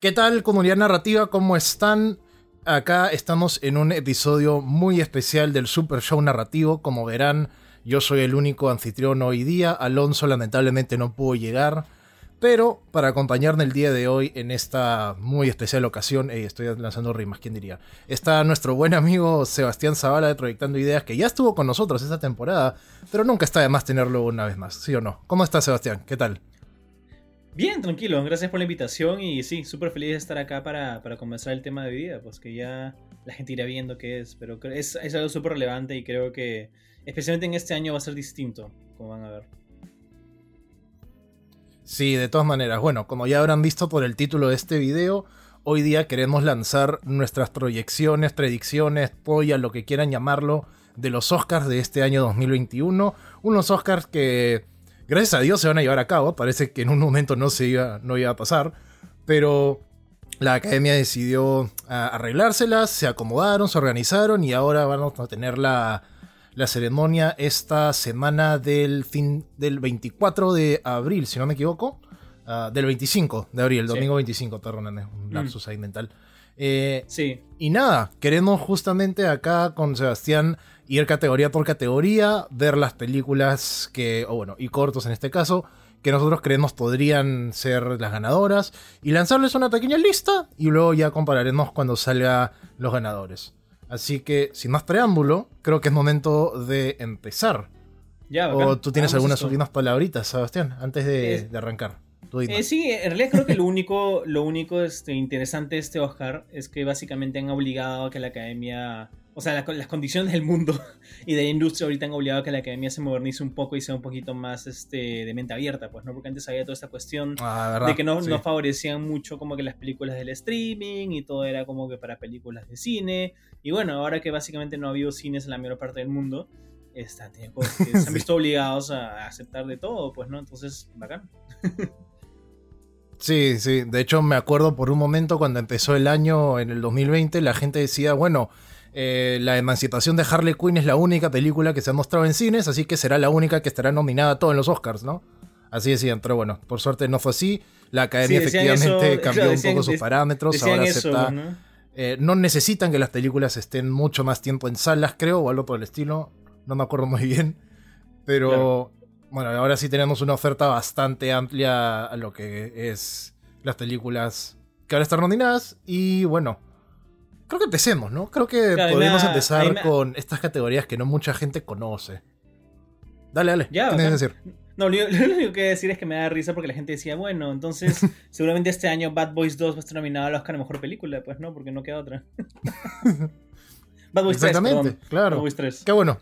¿Qué tal comunidad narrativa? ¿Cómo están? Acá estamos en un episodio muy especial del Super Show Narrativo. Como verán, yo soy el único anfitrión hoy día. Alonso lamentablemente no pudo llegar. Pero para acompañarme el día de hoy en esta muy especial ocasión, estoy lanzando rimas, ¿quién diría? Está nuestro buen amigo Sebastián Zavala de Proyectando Ideas, que ya estuvo con nosotros esta temporada, pero nunca está de más tenerlo una vez más, ¿sí o no? ¿Cómo estás, Sebastián? ¿Qué tal? Bien, tranquilo, gracias por la invitación y sí, súper feliz de estar acá para, para comenzar el tema de vida, pues que ya la gente irá viendo qué es, pero es, es algo súper relevante y creo que especialmente en este año va a ser distinto, como van a ver. Sí, de todas maneras. Bueno, como ya habrán visto por el título de este video, hoy día queremos lanzar nuestras proyecciones, predicciones, polla, lo que quieran llamarlo, de los Oscars de este año 2021. Unos Oscars que, gracias a Dios, se van a llevar a cabo. Parece que en un momento no, se iba, no iba a pasar. Pero la academia decidió ah, arreglárselas, se acomodaron, se organizaron y ahora vamos a tener la la ceremonia esta semana del fin del 24 de abril, si no me equivoco. Ah, del 25 de abril, el domingo 25, perdóname, un mm. lapsus ahí mental. Eh, sí. Y nada, queremos justamente acá con Sebastián ir categoría por categoría, ver las películas que, o bueno, y cortos en este caso, que nosotros creemos podrían ser las ganadoras, y lanzarles una pequeña lista, y luego ya compararemos cuando salga los ganadores. Así que, sin más preámbulo, creo que es momento de empezar. Ya, ¿O tú tienes algunas últimas palabritas, Sebastián, antes de, arrancar? Eh, sí, en realidad creo que lo único, lo único este, interesante de este Oscar es que básicamente han obligado a que la academia o sea, las condiciones del mundo y de la industria ahorita han obligado a que la academia se modernice un poco y sea un poquito más este, de mente abierta, pues, ¿no? Porque antes había toda esta cuestión ah, de que no, no, favorecían mucho como que las películas del streaming y todo era como que para películas de cine. Y bueno, ahora que básicamente no ha habido cines en la mayor parte del mundo, está, que se han visto obligados a aceptar de todo, pues, ¿no? Entonces, bacán. Sí, sí. De hecho, me acuerdo por un momento cuando empezó el año en el 2020, la gente decía, bueno, eh, la emancipación de Harley Quinn es la única película que se ha mostrado en cines, así que será la única que estará nominada a todos en los Oscars, ¿no? Así decían, pero bueno, por suerte no fue así. La academia efectivamente cambió un poco sus parámetros. Ahora acepta. ¿no? Eh, no necesitan que las películas estén mucho más tiempo en salas, creo, o algo por el estilo. No me acuerdo muy bien. Pero bueno, ahora sí tenemos una oferta bastante amplia a lo que es las películas que ahora están nominadas. Y bueno, Creo que empecemos, ¿no? Creo que podemos empezar con estas categorías que no mucha gente conoce. Dale, dale. Ya, ¿Qué decir? No, lo, único que decir es que me da risa porque la gente decía, bueno, entonces seguramente este año Bad Boys 2 va a estar nominado al Oscar a Mejor Película. Pues no, porque no queda otra. Bad Boys Exactamente, 3, claro. Bad Boys 3. Qué bueno.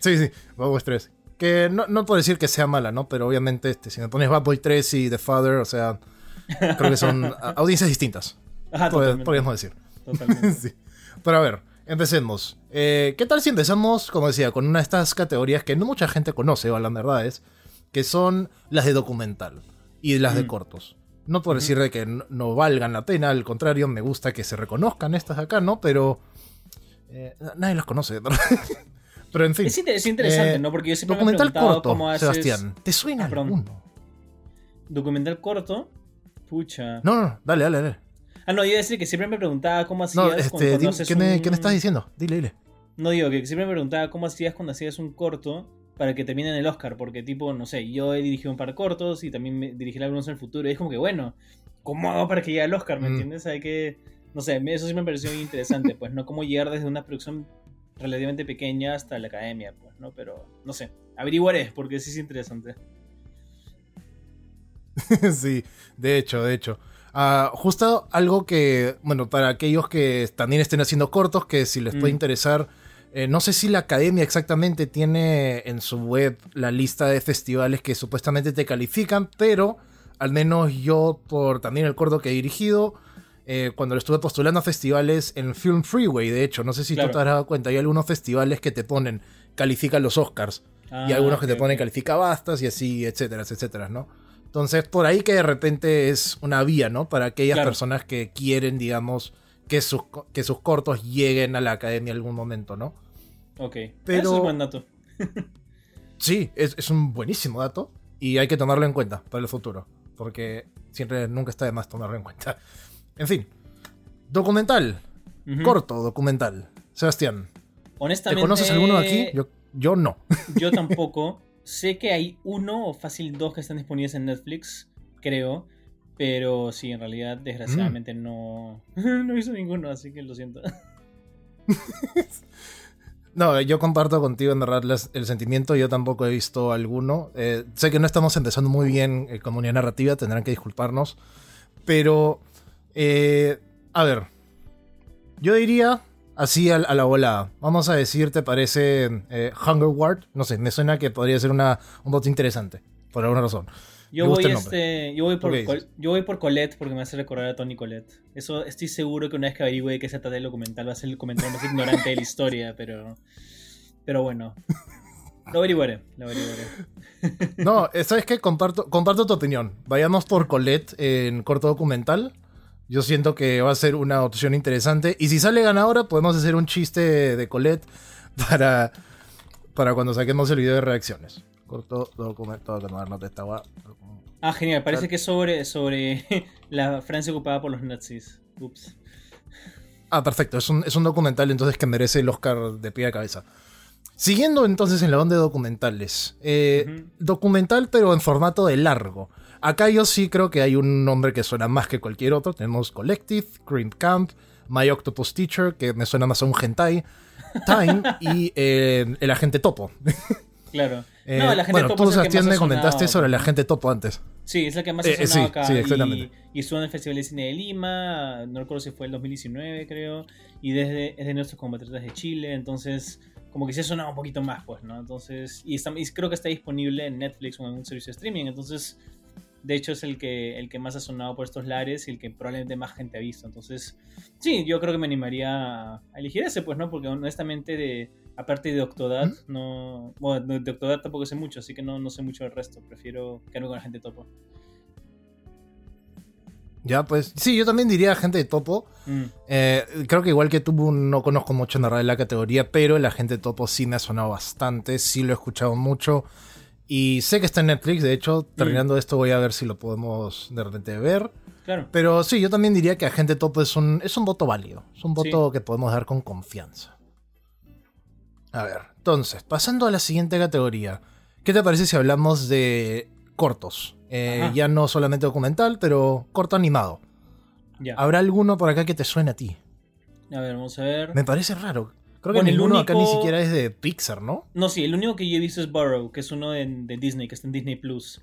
Sí, sí, Bad Boys 3. Que no, no puedo decir que sea mala, ¿no? Pero obviamente este, si me pones Bad Boys 3 y The Father, o sea, creo que son audiencias distintas. Ajá, podríamos decir. Totalmente. Pero a ver, empecemos. Eh, ¿Qué tal si empezamos, como decía, con una de estas categorías que no mucha gente conoce, o la verdad es, que son las de documental y las de mm. cortos? No por decir de que no, valgan la pena, al contrario, me gusta que se reconozcan estas acá, ¿no? Pero eh, nadie las conoce, Pero en fin. Es, interesante, eh, ¿no? Porque yo siempre documental me he corto, cómo haces... Sebastián, ¿te suena alguno? Documental corto, pucha. No, no, dale, dale, dale. Ah, no, yo iba a decir que siempre me preguntaba cómo hacías no, este, cuando, ¿qué, me, ¿qué, me, estás diciendo? Dile, dile. No digo, que siempre me preguntaba cómo hacías cuando hacías un corto para que termine en el Oscar, porque tipo, no sé, yo he dirigido un par de cortos y también me dirigí algunos en el futuro, y es como que, bueno, ¿cómo hago para que llegue al Oscar? ¿Me mm. entiendes? Hay que, no sé, eso sí me pareció muy interesante, pues, ¿no? Cómo llegar desde una producción relativamente pequeña hasta la academia, pues, ¿no? Pero, no sé, averiguaré, porque sí es interesante. sí, de hecho, de hecho. Ah, justo algo que, bueno, para aquellos que también estén haciendo cortos, que si les puede mm. interesar, eh, no sé si la academia exactamente tiene en su web la lista de festivales que supuestamente te califican, pero al menos yo, por también el corto que he dirigido, eh, cuando lo estuve postulando a festivales en Film Freeway, de hecho, no sé si tú te has dado cuenta, hay algunos festivales que te ponen, califican los Oscars, y ah, algunos que te ponen, califica bastas, y así, etcétera, etcétera, ¿no? Entonces, por ahí que de repente es una vía, ¿no? Para aquellas personas que quieren, digamos, que sus, que sus cortos lleguen a la academia en algún momento, ¿no? Ok. Pero, Eso es un buen dato. sí, es, un buenísimo dato y hay que tomarlo en cuenta para el futuro. Porque siempre nunca está de más tomarlo en cuenta. En fin, documental, corto documental. Sebastián, ¿te Honestamente. conoces alguno aquí? Yo, yo no. Yo tampoco. sé que hay uno o fácil dos que están disponibles en Netflix, creo. Pero sí, en realidad, desgraciadamente no. No he visto ninguno, así que lo siento. No, yo comparto contigo en verdad el sentimiento, yo tampoco he visto alguno. Eh, sé que no estamos empezando muy bien eh, con unidad narrativa, tendrán que disculparnos. Pero, eh, a ver, yo diría así a, a la volada. Vamos a decir, ¿te parece eh, Hunger Ward? No sé, me suena que podría ser una, un bot interesante, por alguna razón. Yo voy, este, yo, voy por yo voy por Colette porque me hace recordar a Tony Colette. Eso estoy seguro que una vez que averigüe de qué se trata el documental va a ser el comentario más ignorante de la historia, pero. Pero bueno. Lo averiguaré, lo averiguaré. No, ¿sabes qué? Comparto, comparto tu opinión. Vayamos por Colette en corto documental. Yo siento que va a ser una opción interesante. Y si sale ganadora, podemos hacer un chiste de Colette para, para cuando saquemos el video de reacciones. Corto documental. Tengo que tomar nota de esta guá. Ah, genial, parece que es sobre, sobre la Francia ocupada por los nazis. Ups. Ah, perfecto. Es un, es un documental entonces que merece el Oscar de pie a cabeza. Siguiendo entonces en la onda de documentales. Eh. Documental pero en formato de largo. Acá yo sí creo que hay un nombre que suena más que cualquier otro. Tenemos Collective, Green Camp, My Octopus Teacher, que me suena más a un hentai, Time y eh, El Agente Topo. Claro. Eh, no, la gente bueno, topo tú Sebastián me comentaste sobre el ¿no? Agente Topo antes. Sí, es la que más Eh, ha eh, sonado sí, acá. sí, exactamente. Y, estuvo en el Festival de Cine de Lima, no recuerdo si fue el 2019, creo. Y desde, es de nuestros compatriotas de Chile, entonces como que sí ha sonado un poquito más, pues, ¿no? Entonces, y, está- y creo que está disponible en Netflix o en un servicio de streaming, entonces, de hecho es el que, el que más ha sonado por estos lares y el que probablemente más gente ha visto. Entonces, sí, yo creo que me animaría a elegir ese, pues, ¿no? Porque honestamente, de, aparte de Octodad, no... Bueno, de de Octodad tampoco sé mucho, así que no, no sé mucho del resto. Prefiero quedarme con la gente topo. Ya, pues sí, yo también diría Agente de Topo. Mm. Eh, creo que igual que tú no conozco mucho en de la categoría, pero el Agente Topo sí me ha sonado bastante, sí lo he escuchado mucho. Y sé que está en Netflix, de hecho, terminando esto voy a ver si lo podemos de repente ver. Claro. Pero sí, yo también diría que Agente Topo es un, es un voto válido, es un voto que podemos dar con confianza. A ver, entonces, pasando a la siguiente categoría, ¿qué te parece si hablamos de cortos? Eh, ya no solamente documental, pero corto animado. Ya. ¿Habrá alguno por acá que te suene a ti? A ver, vamos a ver. Me parece raro. Creo que Bueno, el ninguno acá ni único- siquiera es de Pixar, ¿no? No, sí, el único que yo he visto es Burrow, que es uno de, de Disney, que está en Disney Plus.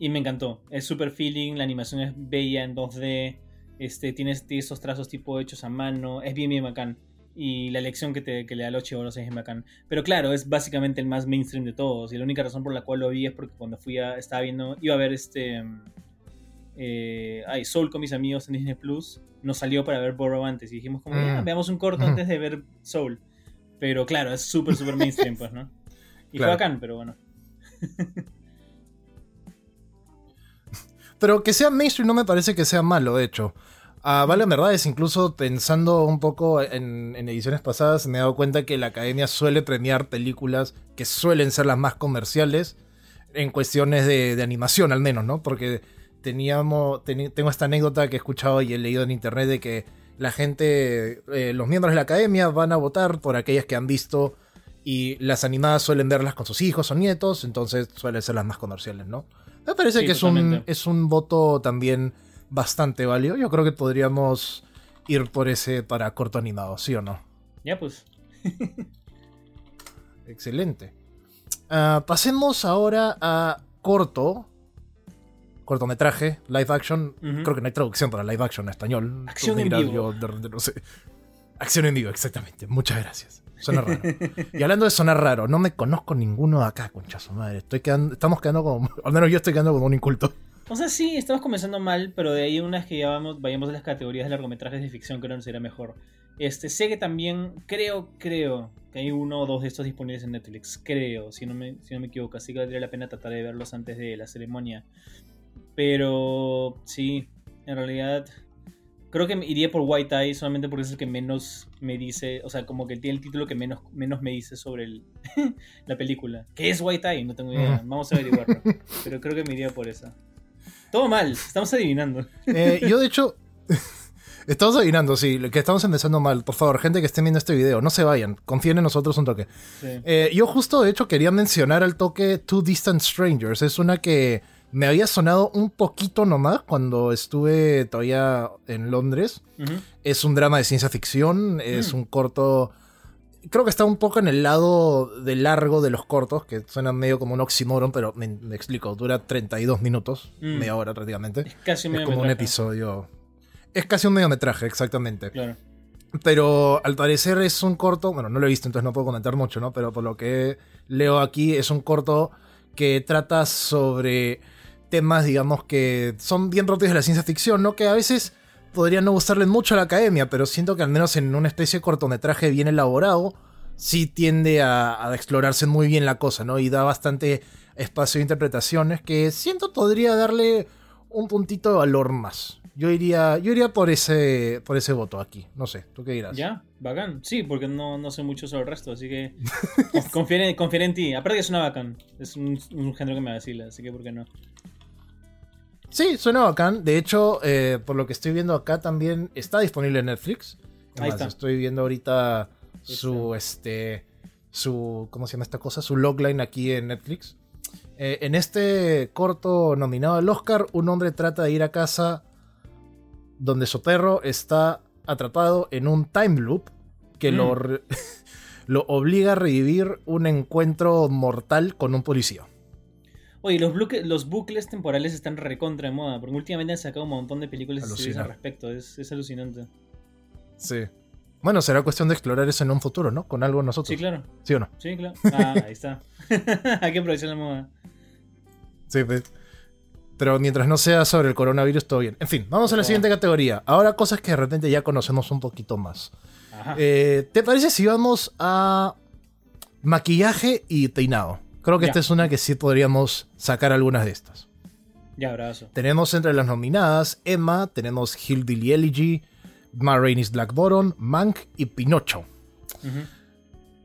Y me encantó. Es super feeling, la animación es bella en 2D. Este, tienes, tiene esos trazos tipo hechos a mano. Es bien, bien bacán. Y la elección que, te, que le da los chivolos es bien bacán. Pero claro, es básicamente el más mainstream de todos. Y la única razón por la cual lo vi es porque cuando fui a. Estaba viendo. Iba a ver este. Eh, ay, Soul con mis amigos en Disney Plus. Nos salió para ver Burrow antes. Y dijimos, como, Mm. "Ya, veamos un corto antes de ver Soul. Pero claro, es súper, súper mainstream, pues, ¿no? Y Claro. fue bacán, pero bueno. Pero que sea mainstream no me parece que sea malo, de hecho. Ah, vale, en verdad es incluso pensando un poco en, en ediciones pasadas, me he dado cuenta que la academia suele premiar películas que suelen ser las más comerciales en cuestiones de, de animación, al menos, ¿no? Porque teníamos, tengo esta anécdota que he escuchado y he leído en internet de que la gente, eh, los miembros de la academia van a votar por aquellas que han visto y las animadas suelen verlas con sus hijos o nietos, entonces suelen ser las más comerciales, ¿no? Me parece Sí, que es un, es un voto también bastante válido. Yo creo que podríamos ir por ese para corto animado, ¿sí o no? Ya, pues. Excelente. Ah, pasemos ahora a corto. Cortometraje, live action. Creo que no hay traducción para live action en español. Acción en vivo. yo de no sé. Acción en vivo, exactamente. Muchas gracias. Suena raro. y hablando de sonar raro, no me conozco ninguno de acá, concha su madre. Estoy quedando, estamos quedando como. Al menos yo estoy quedando como un inculto. O sea, sí, estamos comenzando mal, pero de ahí unas que ya vamos, vayamos a las categorías de largometrajes de ficción, creo que nos irá mejor. Este, sé que también, creo, creo que hay uno o dos de estos disponibles en Netflix. Creo, si no me, si no me equivoco. Así que valdría la pena tratar de verlos antes de la ceremonia. Pero sí, en realidad creo que iría por White Eye solamente porque es el que menos me dice, o sea, como que tiene el título que menos, menos me dice sobre el, la película. ¿Qué es White Eye? No tengo idea. Ujú. Vamos a averiguarlo. Pero creo que me iría por esa. Todo mal, estamos adivinando. Eh, yo, de hecho, estamos adivinando, sí, que estamos empezando mal. Por favor, gente que esté viendo este video, no se vayan, confíen en nosotros un toque. Eh, yo justo, de hecho, quería mencionar al toque Two Distant Strangers. Es una que me había sonado un poquito nomás cuando estuve todavía en Londres. Es un drama de ciencia ficción, es mm. un corto creo que está un poco en el lado de largo de los cortos, que suenan medio como un oxímoron, pero me, explico, dura 32 minutos, mm. media hora prácticamente. Es casi un Es como un episodio. Es casi un mediometraje, exactamente. Claro. Pero al parecer es un corto, bueno, no lo he visto, entonces no puedo comentar mucho, ¿no? Pero por lo que leo aquí, es un corto que trata sobre temas, digamos, que son bien propios de la ciencia ficción, ¿no? Que a veces podría no gustarle mucho a la academia, pero siento que al menos en una especie de cortometraje bien elaborado, sí tiende a, explorarse muy bien la cosa, ¿no? Y da bastante espacio de interpretaciones que siento podría darle un puntito de valor más. Yo iría, yo iría por ese, por ese voto aquí. No sé, ¿tú qué dirás? Ya, bacán. Sí, porque no, no sé mucho sobre el resto, así que confíen en, en ti. Aparte que es una bacán. Es un, género que me vacila, así que ¿por qué no? Sí, suena bacán. De hecho, eh, por lo que estoy viendo acá también está disponible en Netflix. Ahí está. Estoy viendo ahorita su, este, su, ¿cómo se llama esta cosa? Su logline aquí en Netflix. Eh, en este corto nominado al Oscar, un hombre trata de ir a casa donde su perro está atrapado en un time loop que lo, mm. lo obliga a revivir un encuentro mortal con un policía. Oye, los, los bucles temporales están recontra de moda, porque últimamente han sacado un montón de películas al respecto, es, alucinante. Sí. Bueno, será cuestión de explorar eso en un futuro, ¿no? Con algo nosotros. Sí, claro. ¿Sí o no? Sí, claro. Ah, ahí está. Hay que aprovechar la moda. Sí, pues. Pero mientras no sea sobre el coronavirus, todo bien. En fin, vamos a la siguiente categoría. Ahora cosas que de repente ya conocemos un poquito más. Eh, ¿Te parece si vamos a maquillaje y peinado? Creo que esta es una que sí podríamos sacar algunas de estas. Ya, abrazo. Tenemos entre las nominadas Emma, tenemos Hillbilly Elegy, Ma Rainey's Black Bottom, Mank y Pinocho.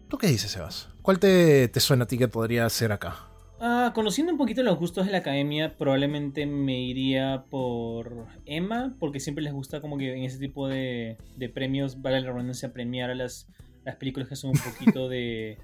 ¿Tú qué dices, Sebas? ¿Cuál te, suena a ti que podría ser acá? Ah, conociendo un poquito los gustos de la academia, probablemente me iría por Emma, porque siempre les gusta como que en ese tipo de, premios, vale la redundancia, premiar a las, las películas que son un poquito de,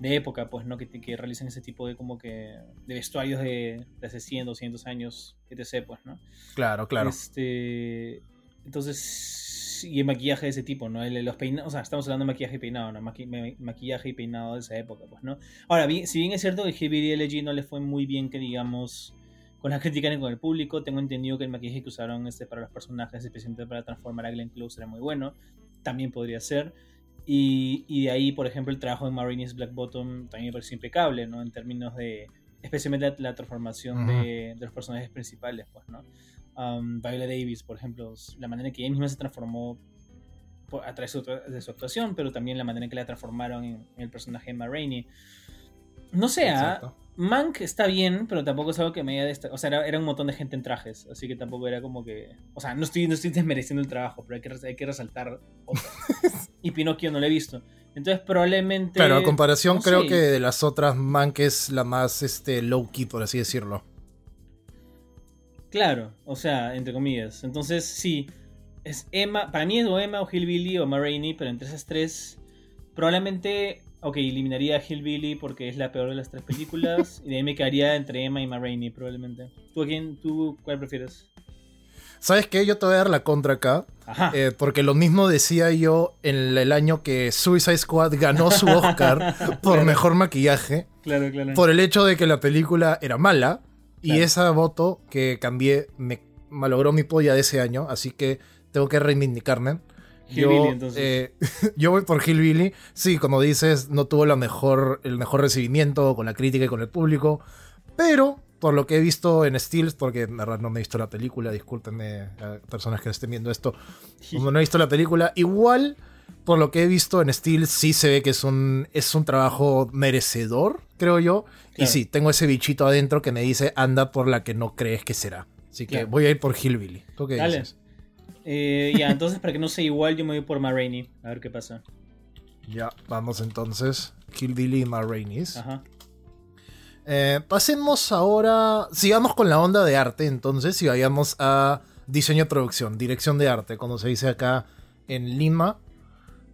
de época, pues, ¿no? Que, que realizan ese tipo de como que de vestuarios de, de hace 100, 200 años, etc., pues, ¿no? Claro, claro. Este, entonces, y el maquillaje de ese tipo, ¿no? los peinados, o sea, estamos hablando de maquillaje y peinado, ¿no? maquillaje y peinado de esa época, pues, ¿no? Ahora, bien, si bien es cierto que Heavy LG no le fue muy bien, que digamos, con la crítica y con el público, tengo entendido que el maquillaje que usaron este para los personajes, especialmente para transformar a Glenn Close, era muy bueno. También podría ser. Y, de ahí, por ejemplo, el trabajo de Marines Black Bottom también me pareció impecable, ¿no? En términos de, especialmente la, transformación de, los personajes principales, pues, ¿no? Um, Viola Davis, por ejemplo, la manera en que ella misma se transformó a través de su actuación, pero también la manera en que la transformaron en, el personaje de Marini. No sé, ¿ah? Mank está bien, pero tampoco es algo que me haya destacado. O sea, era, un montón de gente en trajes, así que tampoco era como que. O sea, no estoy, no estoy desmereciendo el trabajo, pero hay que, hay que resaltar y Pinocchio no lo he visto. Entonces, probablemente. Claro, a comparación, creo que de las otras, Mank es la más este, low-key, por así decirlo. Claro, o sea, entre comillas. Entonces, sí. Es Emma. Para mí es o Emma o Hillbilly o Ma pero entre esas tres. Probablemente Ok, eliminaría a Hillbilly porque es la peor de las tres películas. y de ahí me quedaría entre Emma y Ma probablemente. ¿Tú a quién, tú cuál prefieres? ¿Sabes qué? Yo te voy a dar la contra acá. Eh, porque lo mismo decía yo en el año que Suicide Squad ganó su Oscar por mejor maquillaje. Claro, claro. Por el hecho de que la película era mala. Y esa voto que cambié me malogró mi polla de ese año. Así que tengo que reivindicarme. Hillbilly, yo, eh, yo voy por Hillbilly. Sí, como dices, no tuvo la mejor, el mejor recibimiento con la crítica y con el público. Pero, por lo que he visto en Steels, porque en verdad no me he visto la película, discúlpenme a personas que estén viendo esto. Como no he visto la película, igual, por lo que he visto en Steels, sí se ve que es un, es un trabajo merecedor, creo yo. Y sí, tengo ese bichito adentro que me dice anda por la que no crees que será. Así que voy a ir por Hillbilly. ¿Tú qué dices? Eh, ya, entonces para que no sea igual, yo me voy por Ma A ver qué pasa. Ya, vamos entonces. Kill Billy y Ajá. Eh, pasemos ahora, sigamos con la onda de arte entonces y vayamos a diseño de producción, dirección de arte, como se dice acá en Lima.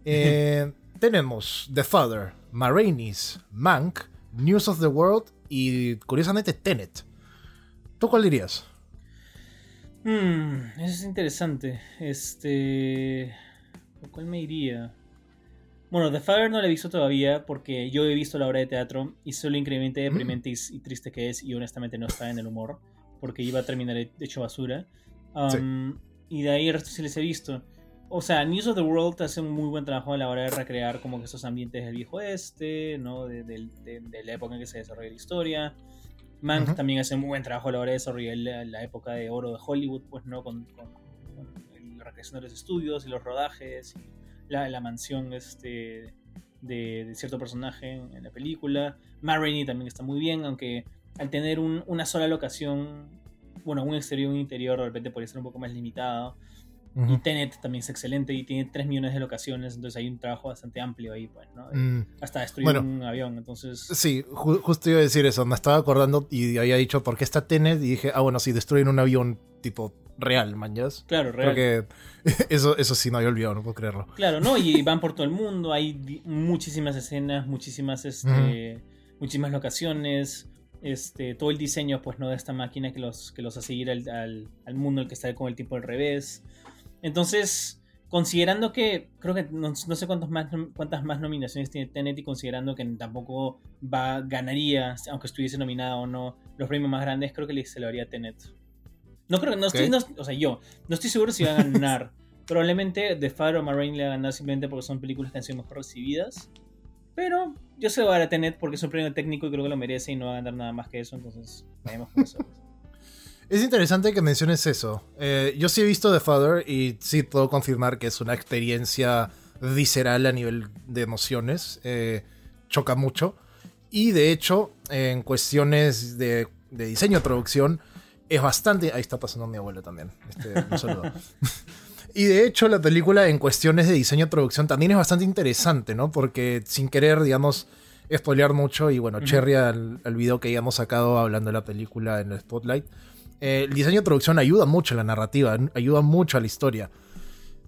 Eh, tenemos The Father, Marainis, Mank, News of the World y curiosamente Tenet. ¿Tú cuál dirías? Hmm, eso es interesante. Este. cuál me iría? Bueno, The Father no la he visto todavía porque yo he visto la obra de teatro y solo increíblemente mm. deprimente y, triste que es y honestamente no está en el humor porque iba a terminar hecho basura. Um, y de ahí el resto sí les he visto. O sea, News of the World hace un muy buen trabajo a la hora de recrear como que esos ambientes del viejo este, ¿no? De, la época en que se desarrolla la historia. Mank también hace un muy buen trabajo a la hora de desarrollar la, época de oro de Hollywood, pues, ¿no? Con, la recreación de los estudios y los rodajes, y la, mansión este, de, cierto personaje en, la película. Ma también está muy bien, aunque al tener una sola locación, bueno, un exterior y un interior, de repente podría ser un poco más limitado. Y Tenet también es excelente y tiene 3 millones de locaciones, entonces hay un trabajo bastante amplio ahí, pues, ¿no? Mm. Hasta destruir un avión, entonces... Sí, justo iba a decir eso, me estaba acordando y había dicho, ¿por qué está Tenet? Y dije, ah, bueno, si destruyen un avión tipo real, manjas. Claro, real. Porque eso, eso sí no había olvidado, no puedo creerlo. Claro, ¿no? Y van por todo el mundo, hay muchísimas escenas, muchísimas, este, muchísimas locaciones este, todo el diseño pues no de esta máquina que los, que los hace ir al, al, al mundo el que está con el tipo al revés. Entonces, considerando que creo que no, sé cuántos más, cuántas más nominaciones tiene Tenet y considerando que tampoco va ganaría, aunque estuviese nominada o no, los premios más grandes, creo que se lo haría Tenet. No creo que, no estoy, o sea, yo, no estoy seguro si va a ganar. Probablemente The Fire o Marine le va a ganar simplemente porque son películas que han sido mejor recibidas. Pero yo se lo voy a Tenet porque es un premio técnico y creo que lo merece y no va a ganar nada más que eso, entonces vayamos con eso. Es interesante que menciones eso. Eh, yo sí he visto The Father y sí puedo confirmar que es una experiencia visceral a nivel de emociones. Eh, choca mucho. Y de hecho, en cuestiones de, diseño de producción, es bastante. Ahí está pasando mi abuelo también. Este, un saludo. y de hecho, la película en cuestiones de diseño de producción también es bastante interesante, ¿no? Porque sin querer, digamos, spoilear mucho, y bueno, Cherry al, al video que hayamos sacado hablando de la película en el Spotlight eh, el diseño de producción ayuda mucho a la narrativa, ayuda mucho a la historia.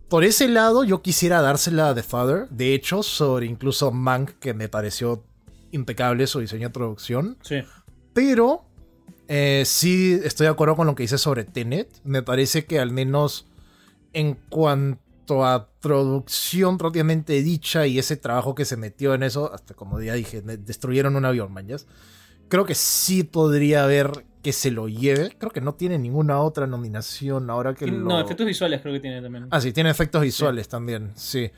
Por ese lado, yo quisiera dársela a The Father. De hecho, sobre incluso Mank, que me pareció impecable su diseño de producción. Sí. Pero eh, sí estoy de acuerdo con lo que dice sobre Tenet. Me parece que al menos en cuanto a producción propiamente dicha y ese trabajo que se metió en eso, hasta como ya dije, destruyeron un avión, mañas. Creo que sí podría haber que se lo lleve. Creo que no tiene ninguna otra nominación ahora que No, efectos visuales creo que tiene también. Ah, sí, tiene efectos visuales también, sí.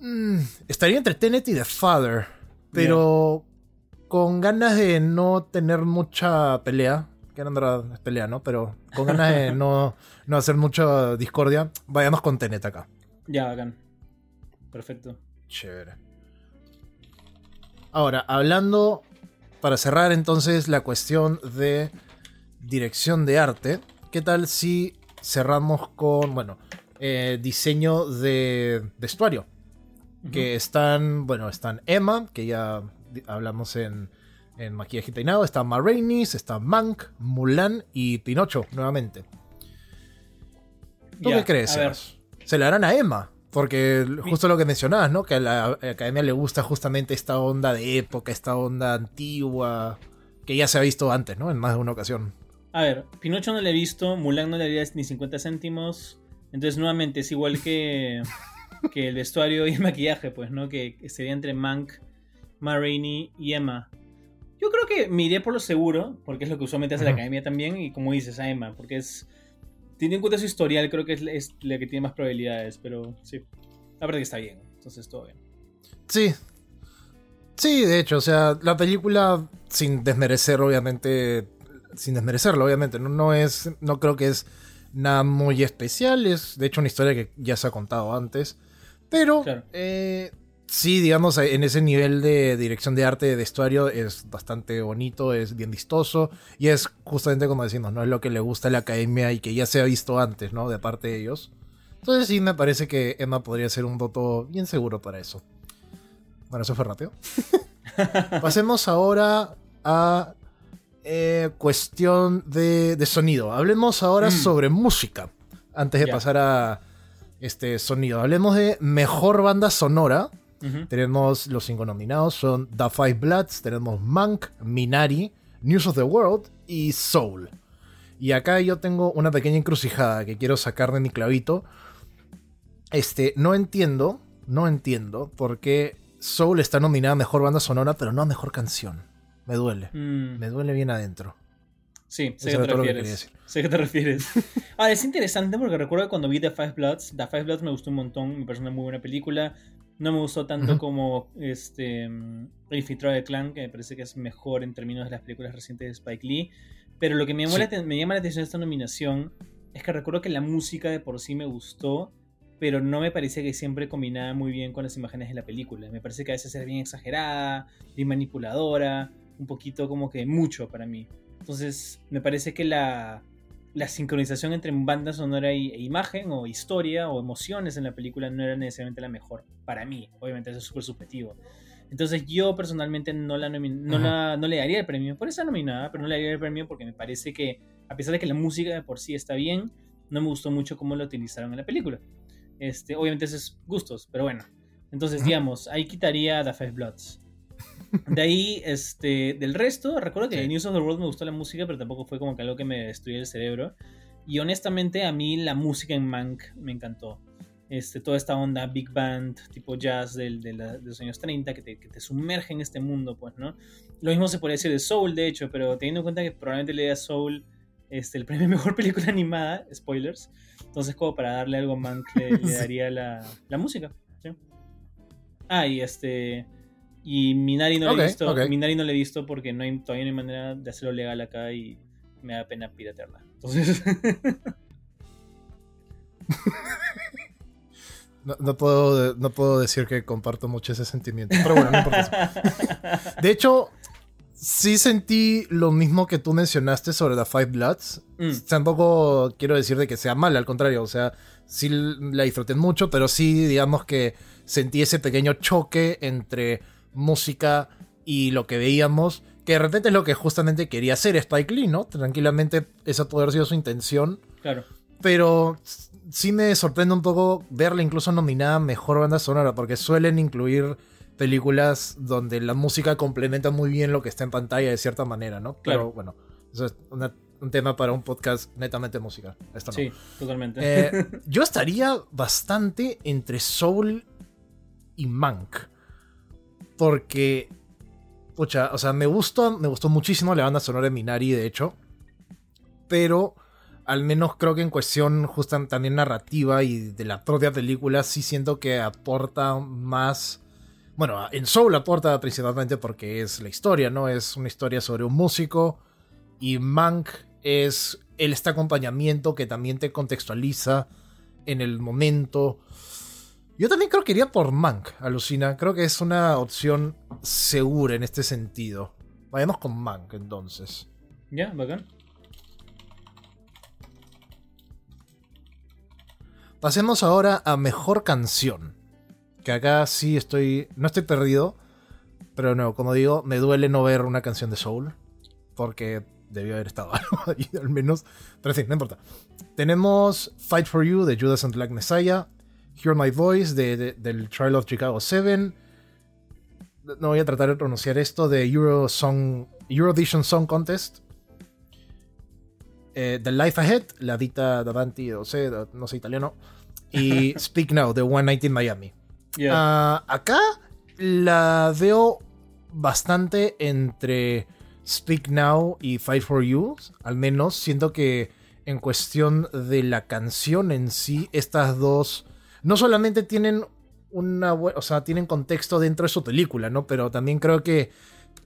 Mm, estaría entre Tenet y The Father, pero con ganas de no tener mucha pelea. Que Andra es pelea, ¿no? Pero con ganas de no, no hacer mucha discordia, vayamos con Tenet acá. Ya, bacán. Perfecto. Chévere. Ahora, hablando para cerrar entonces la cuestión de dirección de arte, ¿qué tal si cerramos con, bueno, eh, diseño de vestuario? Que están, bueno, están Emma, que ya hablamos en, en maquillaje y peinado, está Ma está Mank, Mulan y Pinocho nuevamente. ¿Tú qué crees? Se la harán a Emma. Porque justo lo que mencionabas, ¿no? Que a la academia le gusta justamente esta onda de época, esta onda antigua, que ya se ha visto antes, ¿no? En más de una ocasión. A ver, Pinocho no le he visto, Mulan no le haría ni 50 céntimos. Entonces, nuevamente, es igual que, que el vestuario y el maquillaje, pues, ¿no? Que sería entre Mank, Ma y Emma. Yo creo que me iré por lo seguro, porque es lo que usualmente hace la academia también, y como dices, a Emma, porque es Teniendo en cuenta su historial, creo que es, la que tiene más probabilidades, pero sí. La verdad que está bien, entonces todo bien. Sí. Sí, de hecho, o sea, la película, sin desmerecer, obviamente. Sin desmerecerlo, obviamente. No, no es. No creo que es nada muy especial. Es de hecho una historia que ya se ha contado antes. Pero eh, sí, digamos, en ese nivel de dirección de arte de vestuario es bastante bonito, es bien vistoso y es justamente como decimos, ¿no? Es lo que le gusta a la academia y que ya se ha visto antes, ¿no? De parte de ellos. Entonces sí, me parece que Emma podría ser un voto bien seguro para eso. Bueno, eso fue rápido. Pasemos ahora a eh, cuestión de, sonido. Hablemos ahora mm. sobre música. Antes de pasar a este sonido. Hablemos de mejor banda sonora. Tenemos los cinco nominados. Son The Five Bloods, tenemos Monk, Minari, News of the World y Soul. Y acá yo tengo una pequeña encrucijada que quiero sacar de mi clavito. Este, no entiendo, no entiendo por qué Soul está nominada a mejor banda sonora, pero no a mejor canción. Me duele. Mm. Me duele bien adentro. Sí, sé que te refieres. Sé que te refieres. Ahora, es interesante porque recuerdo que cuando vi The Five Bloods, The Five Bloods me gustó un montón, me pareció una muy buena película. No me gustó tanto como este, El Filtro de Clan, que me parece que es mejor en términos de las películas recientes de Spike Lee. Pero lo que me, me llama la atención de esta nominación es que recuerdo que la música de por sí me gustó, pero no me parece que siempre combinaba muy bien con las imágenes de la película. Me parece que a veces era bien exagerada, bien manipuladora un poquito como que mucho para mí. Entonces, me parece que la, la sincronización entre banda sonora e imagen, o historia, o emociones en la película no era necesariamente la mejor para mí. Obviamente, eso es súper subjetivo. Entonces, yo personalmente no, la, no, la no le daría el premio por esa nominada, pero no le daría el premio porque me parece que, a pesar de que la música de por sí está bien, no me gustó mucho cómo lo utilizaron en la película. Este, obviamente, esos gustos, pero bueno. Entonces, digamos, ahí quitaría The Five Bloods. De ahí, este, del resto, recuerdo que en News of the World me gustó la música, pero tampoco fue como que algo que me destruyó el cerebro. Y honestamente, a mí la música en Mank me encantó. Este, toda esta onda big band, tipo jazz de, los años 30, que te, sumerge en este mundo, pues, ¿no? Lo mismo se podría decir de Soul, de hecho, pero teniendo en cuenta que probablemente le dé a Soul este, el premio Mejor Película Animada, spoilers. Entonces, como para darle algo a Mank, le, daría la, música. Ah, y este... Y Minari no, he visto, Minari no le he visto porque no hay, todavía no hay manera de hacerlo legal acá y me da pena piratearla. Entonces. no, puedo, no puedo decir que comparto mucho ese sentimiento. Pero bueno, no importa De hecho, sí sentí lo mismo que tú mencionaste sobre The Five Bloods. Mm. Tampoco quiero decir de que sea mal, al contrario. O sea, sí la disfruté mucho, pero sí, digamos que sentí ese pequeño choque entre música y lo que veíamos, que de repente es lo que justamente quería hacer Spike Lee, ¿no? Tranquilamente esa puede haber sido su intención. Claro. Pero sí me sorprende un poco verla incluso nominada Mejor Banda Sonora, porque suelen incluir películas donde la música complementa muy bien lo que está en pantalla de cierta manera, ¿no? Claro. Pero bueno, eso es un tema para un podcast netamente música. Esto Sí, totalmente. Eh, yo estaría bastante entre Soul y Mank. Porque, pucha, o sea, me gustó, me gustó muchísimo la banda sonora de Minari, de hecho. Pero al menos creo que en cuestión justa también narrativa y de la propia película, sí siento que aporta más. Bueno, en Soul aporta principalmente porque es la historia, ¿no? Es una historia sobre un músico. Y Mank es el este acompañamiento que también te contextualiza en el momento. Yo también creo que iría por Mank, alucina. Creo que es una opción segura en este sentido. Vayamos con Mank entonces. Ya, bacán. Pasemos ahora a mejor canción. Que acá sí estoy. No estoy perdido. Pero no, como digo, me duele no ver una canción de Soul. Porque debió haber estado algo ahí al menos. Pero en fin, no importa. Tenemos Fight for You de Judas and Black Messiah. Hear My Voice de, del Trial of Chicago 7. No voy a tratar de pronunciar esto de Euro Song, Eurovision Song Contest. Eh, the Life Ahead, la dita davanti, no sé, no sé italiano. Y Speak Now, de One Night in Miami. Ah, acá la veo bastante entre Speak Now y Fight for You. Al menos siento que en cuestión de la canción en sí, estas dos no solamente tienen una, o sea, tienen contexto dentro de su película, ¿no? Pero también creo que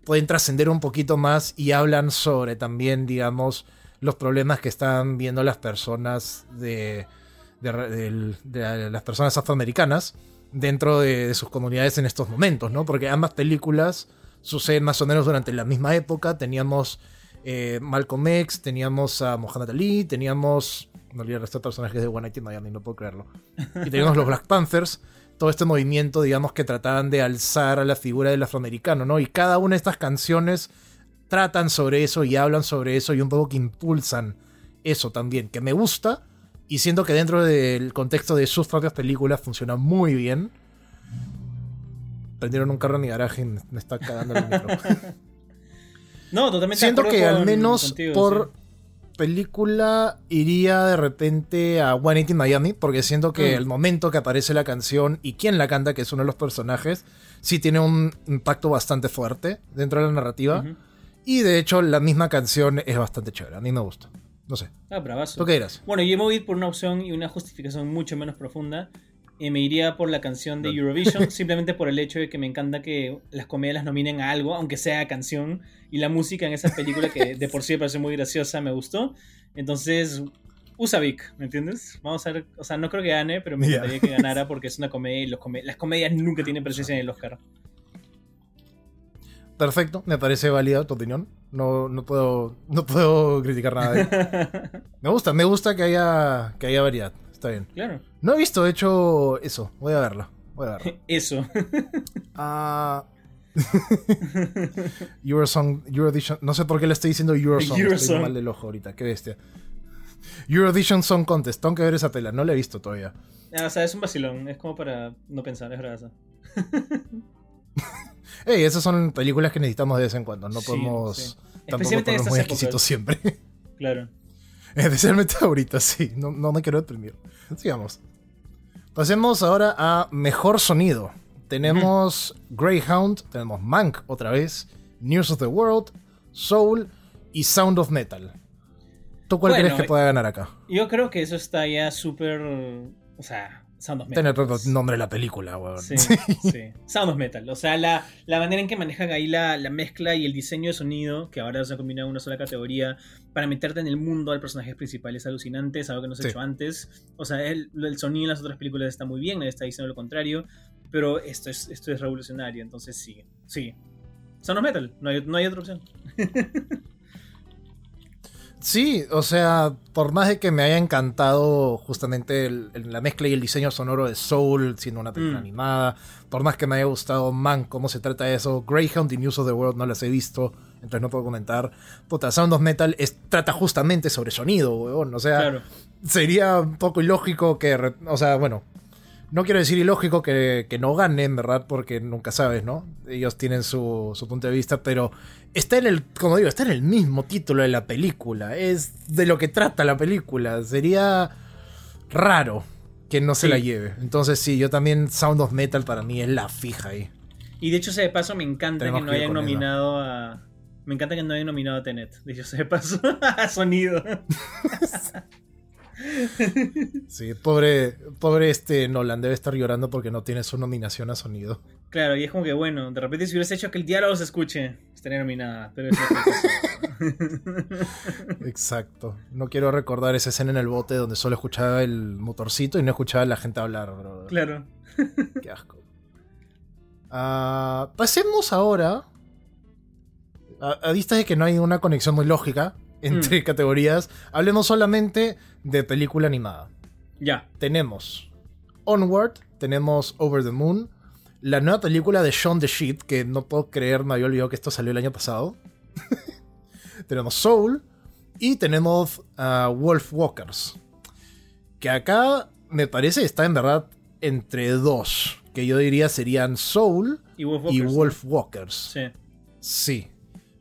pueden trascender un poquito más y hablan sobre también, digamos, los problemas que están viendo las personas de, de, las personas afroamericanas dentro de, sus comunidades en estos momentos, ¿no? Porque ambas películas suceden más o menos durante la misma época. Teníamos eh, Malcolm X, teníamos a Muhammad Ali, teníamos no resto de personajes de One Night in Miami, no puedo creerlo. Y tenemos los Black Panthers, todo este movimiento, digamos, que trataban de alzar a la figura del afroamericano, ¿no? Y cada una de estas canciones tratan sobre eso y hablan sobre eso y un poco que impulsan eso también, que me gusta y siento que dentro del contexto de sus propias películas funciona muy bien. Prendieron un carro en mi garaje y me está cagando el micro. no, totalmente. Siento que al menos por película iría de repente a 180 Miami, porque siento que mm. el momento que aparece la canción y quién la canta, que es uno de los personajes, sí tiene un impacto bastante fuerte dentro de la narrativa. Y de hecho, la misma canción es bastante chévere. A mí me gusta. No sé. Ah, bravazo. ¿Tú qué dirás? Bueno, yo me voy a ir por una opción y una justificación mucho menos profunda. Y me iría por la canción de Eurovision, simplemente por el hecho de que me encanta que las comedias las nominen a algo, aunque sea canción. Y la música en esa película, que de por sí me parece muy graciosa, me gustó. Entonces, usa Vic, ¿me entiendes? Vamos a ver, o sea, no creo que gane, pero me gustaría que ganara porque es una comedia y los las comedias nunca tienen presencia en el Oscar. Perfecto, me parece válida tu opinión. No, no, puedo, no puedo criticar nada. me gusta, me gusta que haya, que haya variedad. Está bien. Claro. No he visto, he hecho eso. Voy a verlo. Voy a verlo. eso. Ah. Eurosong, Eurovision. No sé por qué le estoy diciendo Eurosong. Estoy mal del ojo ahorita. Qué bestia. Eurovision Song Contest. Tengo que ver esa tela. No la he visto todavía. Ah, o sea, es un vacilón. Es como para no pensar. Es verdad. Ey, esas son películas que necesitamos de vez en cuando. No podemos tampoco ponernos muy exquisitos siempre. Claro. Especialmente ahorita, sí. No, no me quiero deprimir. Sigamos. Pasemos ahora a mejor sonido. Tenemos Greyhound, tenemos Mank otra vez, News of the World, Soul y Sound of Metal. ¿Tú cuál crees que pueda ganar acá? Yo creo que eso está ya súper. O sea, Sound of Metal. Tiene otro nombre de la película, weón. Sí, sí. Sound of Metal. O sea, la, manera en que manejan ahí la, mezcla y el diseño de sonido, que ahora se ha combinado en una sola categoría, para meterte en el mundo al personaje principal es alucinante, es algo que no se ha hecho antes. O sea, el, sonido en las otras películas está muy bien, nadie está diciendo lo contrario, pero esto es, esto es revolucionario, entonces sí, sí. Sound of Metal, no hay, no hay otra opción. Sí, o sea, por más de que me haya encantado justamente la mezcla y el diseño sonoro de Soul, siendo una película mm. animada, por más que me haya gustado Man, cómo se trata de eso, Greyhound y News of the World no las he visto, entonces no puedo comentar. Puta, Sound of Metal trata justamente sobre sonido, weón, o sea, sería un poco ilógico que, o sea, bueno, no quiero decir ilógico que, que, no ganen, ¿verdad? Porque nunca sabes, ¿no? Ellos tienen su, su, punto de vista, pero está en el, como digo, está en el mismo título de la película. Es de lo que trata la película. Sería raro que no se la lleve. Entonces sí, yo también Sound of Metal para mí es la fija ahí. Y de hecho, ese de paso me encanta que no hayan nominado a... Me encanta que no hayan nominado a Tenet. De hecho, ese de paso a sonido. Sí, pobre, pobre este Nolan debe estar llorando porque no tiene su nominación a sonido. Claro, y es como que bueno, de repente si hubieras hecho que el diálogo se escuche, estaría nominada, pero Exacto. No quiero recordar esa escena en el bote donde solo escuchaba el motorcito y no escuchaba a la gente hablar, bro. Claro. Qué asco. Ah, pasemos ahora. A, a vista de que no hay una conexión muy lógica, entre mm. categorías, hablemos solamente de película animada. Ya. Tenemos Onward, tenemos Over the Moon, la nueva película de Shaun the Sheep, que no puedo creer, me había olvidado que esto salió el año pasado. tenemos Soul y tenemos uh, Wolf Walkers. Que acá me parece está en verdad entre dos, que yo diría serían Soul y Wolf Walkers. Sí. Sí.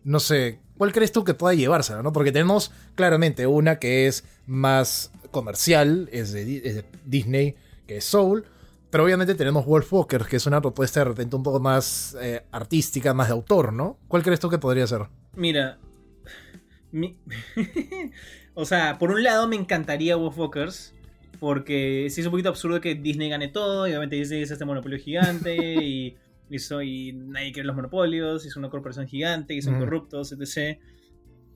No sé, ¿Cuál crees tú que pueda llevársela? ¿no? Porque tenemos claramente una que es más comercial, es de, Disney, que es Soul. Pero obviamente tenemos Wolf Walker, que es una propuesta de repente un poco más eh, artística, más de autor, ¿no? ¿Cuál crees tú que podría ser? Mira. o sea, por un lado me encantaría Wolf Walkers. Porque sí es un poquito absurdo que Disney gane todo. Y obviamente Disney es este monopolio gigante. y y, nadie quiere los monopolios, y es una corporación gigante, y son corruptos, etc.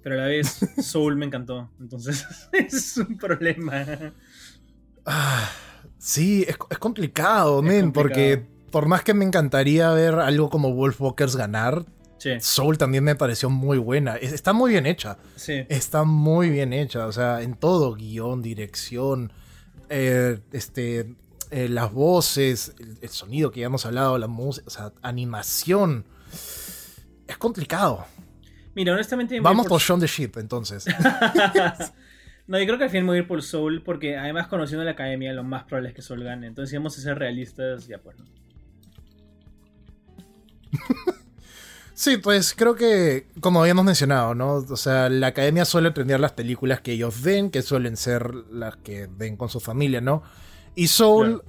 Pero a la vez, Soul me encantó. Entonces, es un problema. Ah, sí, es, complicado, men, porque por más que me encantaría ver algo como Wolfwalkers ganar, Soul también me pareció muy buena. Está muy bien hecha. Sí. Está muy bien hecha. O sea, en todo, guion, dirección, eh, este, eh, las voces, el, sonido que ya hemos hablado, la música, o sea, animación. Es complicado. Mira, honestamente. Vamos por Shaun the Sheep, entonces. no, yo creo que al final voy a ir por Soul, porque además conociendo la academia, lo más probable es que Soul gane. Entonces, si vamos a ser realistas, ya pues. Sí, pues creo que, como habíamos mencionado, ¿no? O sea, la academia suele premiar las películas que ellos ven, que suelen ser las que ven con su familia, ¿no? Y Soul,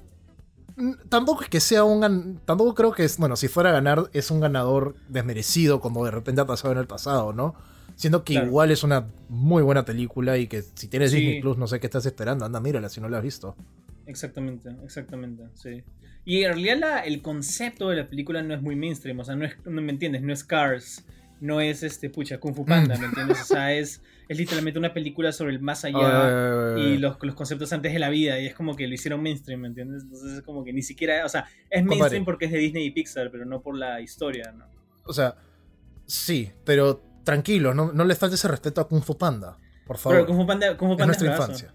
tampoco es que sea un. Tampoco creo que es. Bueno, si fuera a ganar, es un ganador desmerecido, como de repente ha pasado en el pasado, ¿no? Siendo que igual es una muy buena película y que si tienes Disney Plus, no sé qué estás esperando. Anda, mírala si no la has visto. Exactamente, exactamente, sí. Y en realidad el concepto de la película no es muy mainstream, o sea, no es, no me entiendes, no es Cars, no es este, pucha, Kung Fu Panda, ¿me entiendes? O sea, es, es literalmente una película sobre el más allá y los, los, conceptos antes de la vida, y es como que lo hicieron mainstream, ¿me entiendes? Entonces es como que ni siquiera, o sea, es mainstream porque es de Disney y Pixar, pero no por la historia, ¿no? O sea, sí, pero tranquilo, no, no le faltes ese respeto a Kung Fu Panda, por favor. Pero Kung Fu Panda, Kung Fu Panda es nuestra infancia.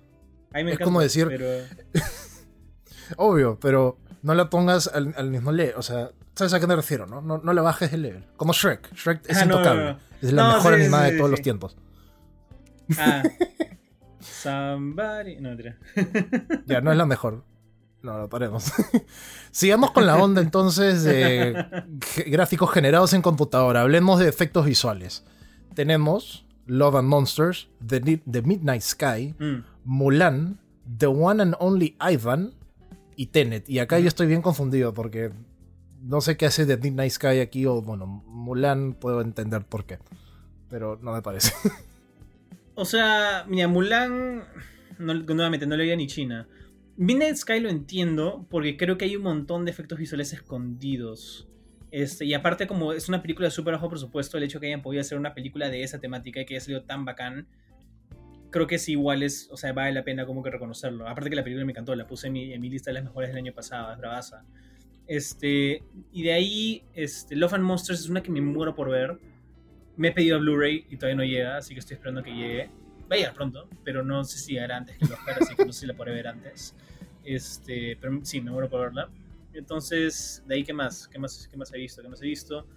es como decir... Obvio, pero no la pongas al, mismo level. O sea, ¿sabes a qué me refiero? No, no, no le bajes el level. Como Shrek. Shrek es ah, intocable. es la mejor animada de todos los tiempos. Ah. Somebody. No, ya, no es la mejor. No, lo paremos. Sigamos con la onda entonces de gráficos generados en computadora. Hablemos de efectos visuales. Tenemos Love and Monsters, The, Midnight Sky, mm. Mulan, The One and Only Ivan, y Tenet. Y acá yo estoy bien confundido porque no sé qué hace de Midnight Sky aquí o, bueno, Mulan puedo entender por qué. Pero no me parece. O sea, mira, Mulan, nuevamente, no le veía ni China. Midnight Sky lo entiendo porque creo que hay un montón de efectos visuales escondidos. Este, y aparte, como es una película súper bajo presupuesto, el hecho que hayan podido hacer una película de esa temática y que haya salido tan bacán creo que es igual, es, o sea, vale la pena como que reconocerlo. Aparte que la película me encantó, la puse en mi, lista de las mejores del año pasado, es bravaza. Este, y de ahí, este, Love and Monsters es una que me muero por ver. Me he pedido a Blu-ray y todavía no llega, así que estoy esperando que llegue. Va a llegar pronto, pero no sé si llegará antes que el Oscar, así que no sé si la podré ver antes. Este, pero sí, me muero por verla. Entonces, de ahí, ¿qué más? ¿Qué más, qué más he visto? ¿Qué más he visto?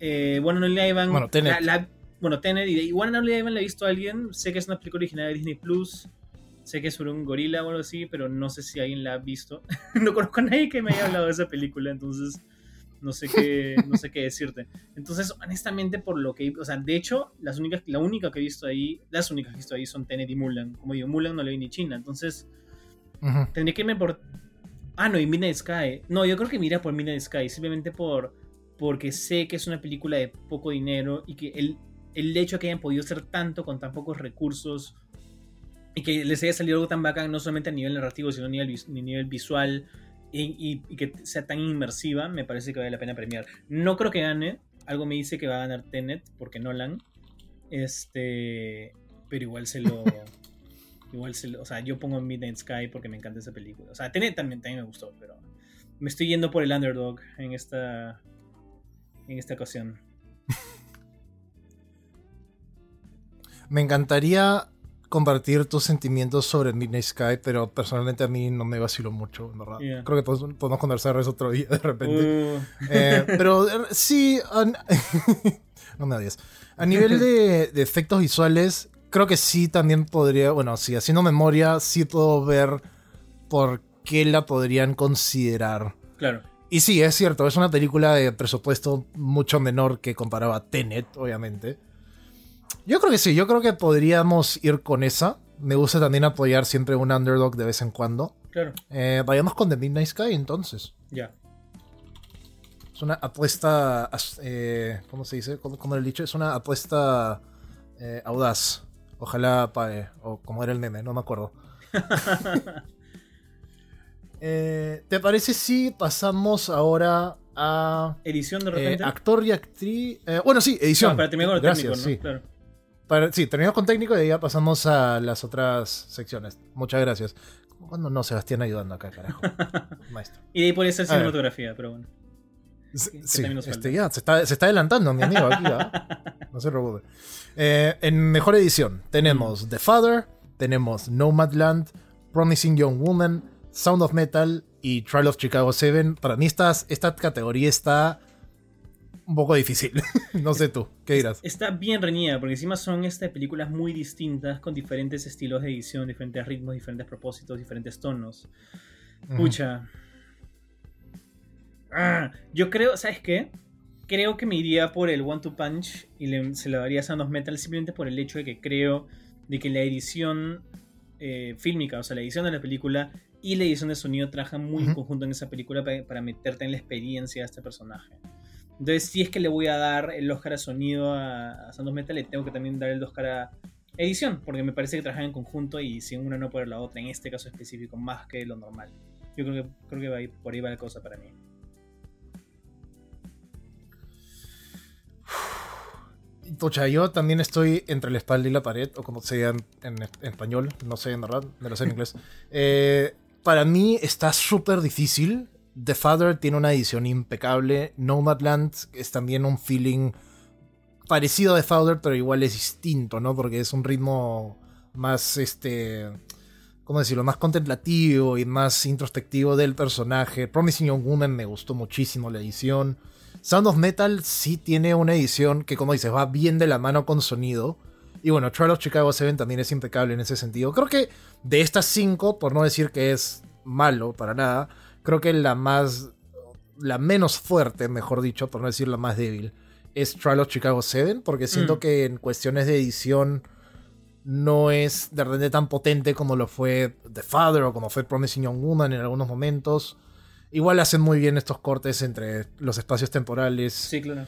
eh, bueno, no le iban. Bueno, la, bueno, Tener y de igual no le he visto a alguien. Sé que es una película original de Disney Plus. Sé que es sobre un gorila o algo así, pero no sé si alguien la ha visto. no conozco a nadie que me haya hablado de esa película, entonces no sé qué, no sé qué decirte. Entonces, honestamente, por lo que, o sea, de hecho, las únicas, la única que he visto ahí, las únicas que he visto ahí son Tenet y Mulan. Como digo, Mulan no le vi ni China, entonces tendría que irme por, ah, no, y Midnight Sky. No, yo creo que mira por Midnight Sky, simplemente por porque sé que es una película de poco dinero y que el, el hecho de que hayan podido hacer tanto con tan pocos recursos y que les haya salido algo tan bacán, no solamente a nivel narrativo, sino a nivel, nivel visual y, que sea tan inmersiva, me parece que vale la pena premiar. No creo que gane, algo me dice que va a ganar Tenet, porque Nolan, este, pero igual se lo... igual se lo, o sea, yo pongo Midnight Sky porque me encanta esa película. O sea, Tenet también, también me gustó, pero me estoy yendo por el underdog en esta, en esta ocasión. Me encantaría compartir tus sentimientos sobre Midnight Sky, pero personalmente a mí no me vaciló mucho, verdad. Creo que podemos, conversar eso otro día de repente. Uh. Eh, pero eh, sí, no me odies. A nivel de, efectos visuales, creo que sí también podría, bueno, sí, haciendo memoria, sí puedo ver por qué la podrían considerar. Claro. Y sí, es cierto, es una película de presupuesto mucho menor que comparaba a Tenet, obviamente. Yo creo que sí, yo creo que podríamos ir con esa. Me gusta también apoyar siempre un underdog de vez en cuando. Claro. Eh, vayamos con The Midnight Sky entonces. Ya. Es una apuesta. Eh, ¿Cómo se dice? ¿Cómo, le he dicho? Es una apuesta eh, audaz. Ojalá pague. O como era el meme, no me acuerdo. ¿Te parece si pasamos ahora a. Edición de repente. actor y actriz. bueno, sí, edición. para terminar con el Gracias, técnico, ¿no? Claro sí, terminamos con técnico y ya pasamos a las otras secciones. Muchas gracias. ¿Cuándo no, Sebastián ayudando acá, carajo? Maestro. Y de ahí puede ser cinematografía, pero bueno. Sí, este, ya, se está, se está, adelantando mi amigo aquí, No se preocupe. Eh, en mejor edición tenemos mm. The Father, tenemos Nomadland, Promising Young Woman, Sound of Metal y Trial of Chicago 7. Para mí esta categoría está un poco difícil. no sé tú, ¿qué dirás? Está bien reñida, porque encima son estas películas muy distintas, con diferentes estilos de edición, diferentes ritmos, diferentes propósitos, diferentes tonos. Pucha. Ah, yo creo, ¿sabes qué? Creo que me iría por el One to Punch y se lo daría a Sound of Metal simplemente por el hecho de que creo de que la edición eh, fílmica, o sea, la edición de la película y la edición de sonido trabajan muy en conjunto en esa película para, meterte en la experiencia de este personaje. Entonces, si es que le voy a dar el Oscar a sonido a, Sound of Metal, le tengo que también dar el Oscar a edición, porque me parece que trabajan en conjunto y si una no puede la otra, en este caso específico, más que lo normal. Yo creo que, creo que va por ahí va la cosa para mí. Pucha, yo también estoy entre la espalda y la pared, o como se diga en, español, no sé en verdad, me lo sé en inglés. Eh, para mí está súper difícil. The Father tiene una edición impecable. Nomadland es también un feeling parecido a The Father, pero igual es distinto, ¿no? Porque es un ritmo más, este, ¿cómo decirlo? Más contemplativo y más introspectivo del personaje. Promising Young Woman me gustó muchísimo la edición. Sound of Metal sí tiene una edición que, como dices, va bien de la mano con sonido. Y bueno, Trial of Chicago 7 también es impecable en ese sentido. Creo que de estas cinco, por no decir que es malo para nada, creo que la más. La menos fuerte, mejor dicho, por no decir la más débil, es Trial of Chicago 7, porque siento mm. que en cuestiones de edición no es de repente tan potente como lo fue The Father o como fue Promising Young Woman en algunos momentos. Igual hacen muy bien estos cortes entre los espacios temporales. Sí, claro.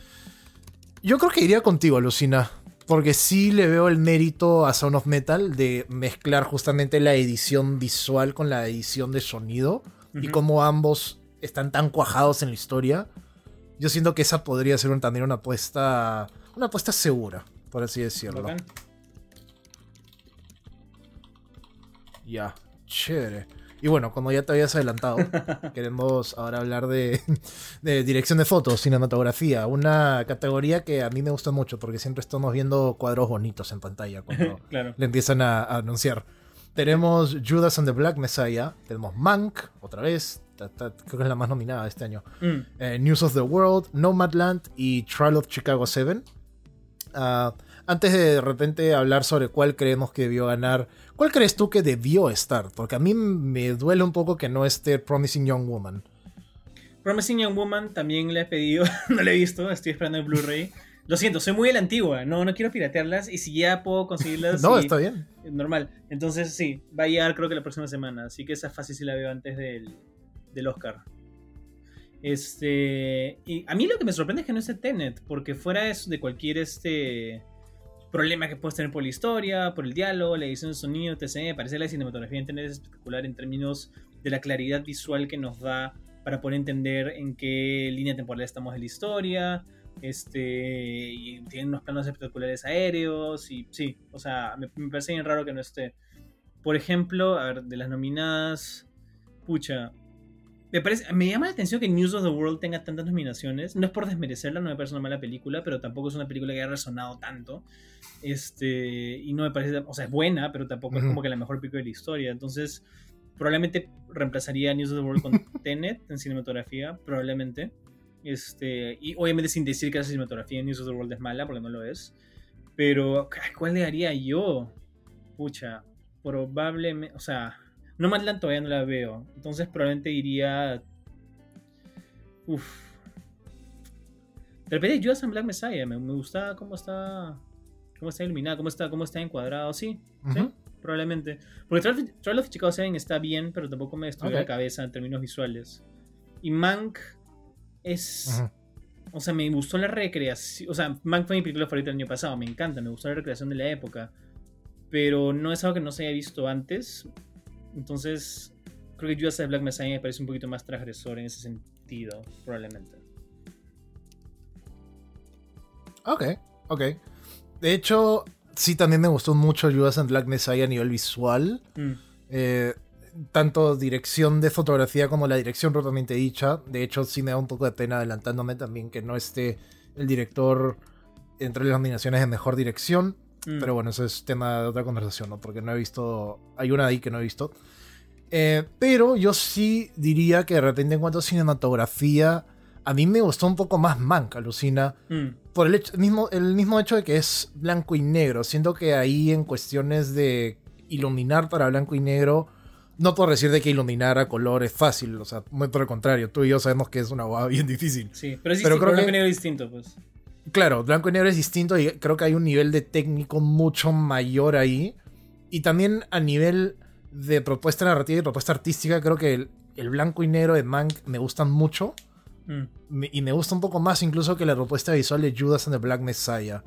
Yo creo que iría contigo, Lucina. Porque sí le veo el mérito a Sound of Metal de mezclar justamente la edición visual con la edición de sonido. Y cómo ambos están tan cuajados en la historia. Yo siento que esa podría ser también una apuesta. Una apuesta segura, por así decirlo. Ya, chévere. Y bueno, como ya te habías adelantado, queremos ahora hablar de, dirección de fotos, cinematografía, una categoría que a mí me gusta mucho porque siempre estamos viendo cuadros bonitos en pantalla cuando le empiezan a, anunciar. Tenemos Judas and the Black Messiah, tenemos Mank, otra vez, creo que es la más nominada este año, mm. eh, News of the World, Nomadland y Trial of Chicago 7. Ah, antes de de repente hablar sobre cuál creemos que debió ganar ¿Cuál crees tú que debió estar? Porque a mí me duele un poco que no esté Promising Young Woman. Promising Young Woman también le he pedido, no la he visto, estoy esperando el Blu-ray. Lo siento, soy muy a la antigua, no, no quiero piratearlas y si ya puedo conseguirlas. no, está bien. Normal. Entonces sí, va a llegar creo que la próxima semana, así que esa fácil sí la veo antes del, del Oscar. Este. Y a mí lo que me sorprende es que no esté Tenet, porque fuera de cualquier este problema que puedes tener por la historia, por el diálogo, la edición de sonido, etc. Me parece la cinematografía en Tenet es espectacular en términos de la claridad visual que nos da para poder entender en qué línea temporal estamos de la historia. Este, y tiene unos planos espectaculares aéreos. Y sí, o sea, me, me parece bien raro que no esté. Por ejemplo, a ver, de las nominadas. Pucha, me, parece, me llama la atención que News of the World tenga tantas nominaciones. No es por desmerecerla, no me parece una mala película, pero tampoco es una película que haya resonado tanto. Este, y no me parece, o sea, es buena, pero tampoco es como que la mejor película de la historia. Entonces, probablemente reemplazaría News of the World con Tenet en cinematografía, probablemente. Este, y obviamente sin decir que la cinematografía en News of the World es mala, porque no lo es. Pero, ¿cuál le haría yo? Pucha, probablemente, o sea, no Nomadland todavía no la veo. Entonces probablemente iría. Uf. De repente Judas and Black Messiah. Me, me gusta cómo está. Cómo está iluminada, cómo está, cómo está encuadrado. Sí, sí, probablemente. Porque Trial of Chicago 7 está bien, pero tampoco me destruye la cabeza en términos visuales. Y Mank es. O sea, me gustó la recreación. O sea, Mank fue mi película favorita el año pasado. Me encanta, me gustó la recreación de la época. Pero no es algo que no se haya visto antes. Entonces, creo que Judas Black Messiah me parece un poquito más transgresor en ese sentido, probablemente. Ok, ok. De hecho, sí, también me gustó mucho Judas and Black Messiah a nivel visual. Mm. Eh, tanto dirección de fotografía como la dirección propiamente dicha. De hecho, sí me da un poco de pena adelantándome también que no esté el director entre las nominaciones de mejor dirección. Mm. Pero bueno, eso es tema de otra conversación, ¿no? Porque no he visto. Hay una ahí que no he visto. Eh, pero yo sí diría que de repente en cuanto a cinematografía, a mí me gustó un poco más Mank, alucina. Mm. Por el, hecho- mismo, el mismo hecho de que es blanco y negro. Siento que ahí en cuestiones de iluminar para blanco y negro, no puedo decir de que iluminar a color es fácil. O sea, muy por el contrario. Tú y yo sabemos que es una guada bien difícil. Sí, pero es Pero creo blanco que- y negro es distinto, pues. Claro, blanco y negro es distinto y creo que hay un nivel de técnico mucho mayor ahí. Y también a nivel de propuesta narrativa y propuesta artística, creo que el, el blanco y negro de Mank me gustan mucho. Mm. Me- y me gusta un poco más incluso que la propuesta visual de Judas and the Black Messiah.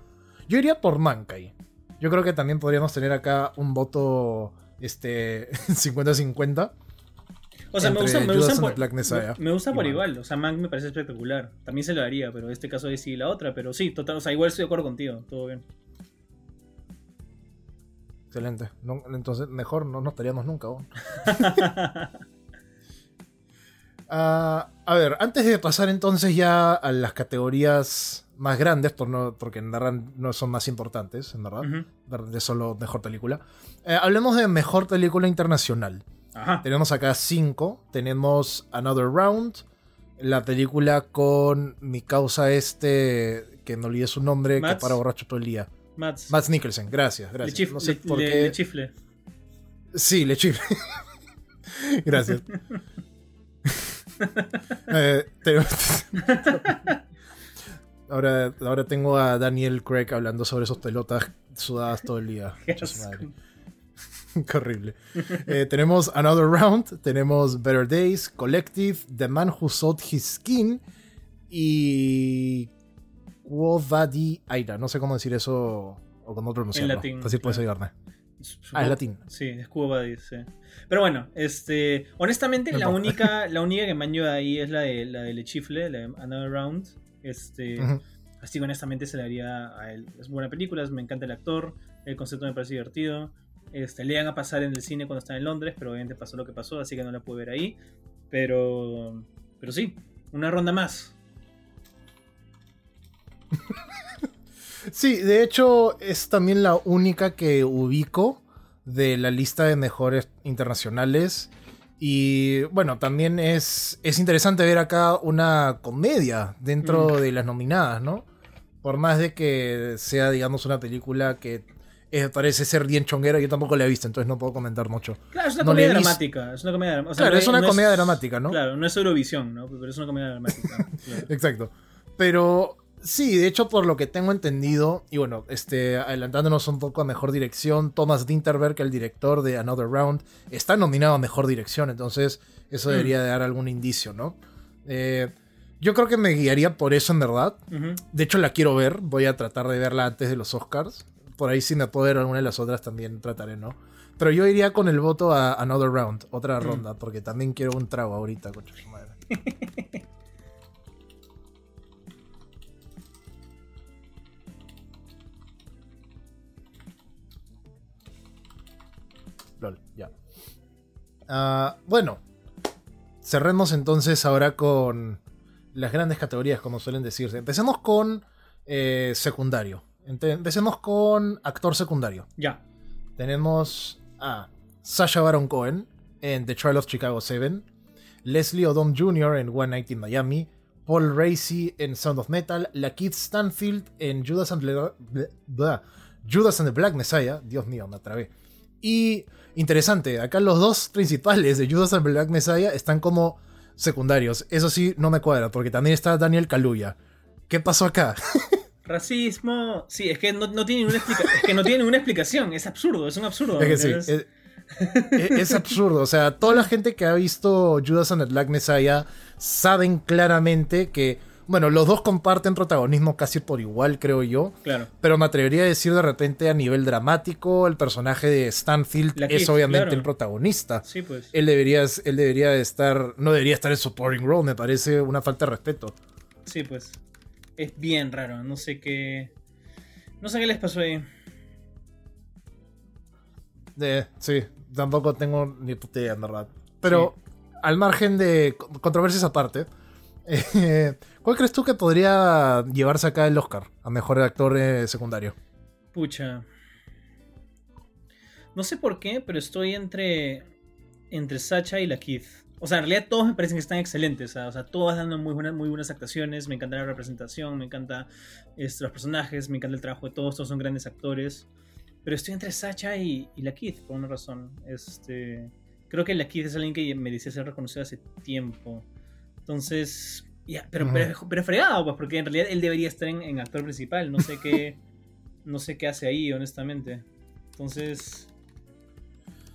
Yo iría por Mank ahí. Yo creo que también podríamos tener acá un voto este 50-50. O sea, me gusta, me and por, the Black Messiah me, me gusta por igual. O sea, Mank me parece espectacular. También se lo daría, pero en este caso decidí la otra. Pero sí, total, o sea, igual estoy de acuerdo contigo. Todo bien. Excelente. No- entonces, mejor no nos estaríamos nunca. ¿o? Ah, a ver, antes de pasar entonces ya a las categorías más grandes, por no, porque en verdad no son más importantes, en verdad, Ujú. de solo mejor película, eh, hablemos de mejor película internacional. Ajá. Tenemos acá cinco. Tenemos Another Round, la película con mi causa este, que no olvidé su nombre, que Mads. para borracho todo el día. Mats. Mads Mikkelsen, gracias, Le, gracias. chif- No sé le- por le- qué- le chifle. Sí, le chifle. Gracias. Eh, te- ahora, ahora tengo a Daniel Craig hablando sobre sus pelotas sudadas todo el día. Qué madre. Horrible. Eh, tenemos Another Round, tenemos Better Days, Collective, The Man Who Sold His Skin y Quo Vadis Aira. No sé cómo decir eso o cómo pronunciarlo. latín, Así puedes ayudarme. Ah, es latín. Sí, es Buddies, sí. Pero bueno, este. Honestamente, No la importa. única, la única que me han ahí es la de la de Le Chifle, la de Another Round. Este. Así que honestamente se le haría a él. Es buena película, me encanta el actor, el concepto me parece divertido. Este, le iban a pasar en el cine cuando estaba en Londres, pero obviamente pasó lo que pasó, así que no la pude ver ahí. Pero. Pero sí, una ronda más. Sí, de hecho es también la única que ubico de la lista de mejores internacionales. Y bueno, también es, es interesante ver acá una comedia dentro Mm. de las nominadas, ¿no? Por más de que sea, digamos, una película que eh, parece ser bien chonguera, yo tampoco la he visto, entonces no puedo comentar mucho. Claro, es una No comedia dramática. Es una comedia dram- o sea, Claro, no es una no comedia dramática, ¿no? Claro, no es Eurovisión, ¿no? Pero es una comedia dramática. claro. Exacto. Pero sí, de hecho, por lo que tengo entendido, y bueno, este, adelantándonos un poco a mejor dirección, Thomas Dinterberg, el director de Another Round, está nominado a mejor dirección, entonces eso Mm. debería de dar algún indicio, ¿no? Eh, yo creo que me guiaría por eso en verdad. De hecho, la quiero ver, voy a tratar de verla antes de los Oscars. Por ahí si me puedo ver alguna de las otras también trataré, ¿no? Pero yo iría con el voto a Another Round, otra Mm. ronda, porque también quiero un trago ahorita, concha su madre. Lol, ya. Ah, bueno, cerremos entonces ahora con las grandes categorías, como suelen decirse. Empecemos con eh, secundario. Empecemos con actor secundario. Ya. Tenemos a Sasha Baron Cohen en The Trial of Chicago 7, Leslie Odom Jr. en One Night in Miami, Paul Racy en Sound of Metal, Lakeith Stanfield en Judas and, the- ble- blah, Judas and the Black Messiah, Dios mío, me atrabé. Y interesante, acá los dos principales de Judas and the Black Messiah están como secundarios. Eso sí, no me cuadra, porque también está Daniel Kaluuya. ¿Qué pasó acá? Racismo. Sí, es que no, no tiene ninguna explica- es que no tiene ninguna explicación. Es absurdo, es un absurdo. Es que sí, ¿entiendes? es, es- es absurdo. O sea, toda la gente que ha visto Judas and the Black Messiah saben claramente que, bueno, los dos comparten protagonismo casi por igual, creo yo. Claro. Pero me atrevería a decir de repente a nivel dramático, el personaje de Stanfield es obviamente claro. el protagonista. Sí, pues. Él debería, él debería estar, no debería estar en supporting role, me parece una falta de respeto. Sí, pues. Es bien raro. No sé qué. No sé qué les pasó ahí. Eh, sí, tampoco tengo ni puta idea, en verdad. Pero al margen de co- controversias aparte, ¿cuál crees tú que podría llevarse acá el Oscar a mejor actor eh, secundario? Pucha. No sé por qué, pero estoy entre. Entre Sacha y la Keith. O sea, en realidad todos me parecen que están excelentes. O sea, todos dando muy buenas, muy buenas actuaciones. Me encanta la representación, me encanta este, los personajes, me encanta el trabajo de todos. Todos son grandes actores. Pero estoy entre Sacha y, la Keith, por una razón. Este, creo que la Keith es alguien que merecía ser reconocido hace tiempo. Entonces, ya, pero, pero, pero, fregado, pues, porque en realidad él debería estar en, actor principal. No sé qué. no sé qué hace ahí, honestamente. Entonces.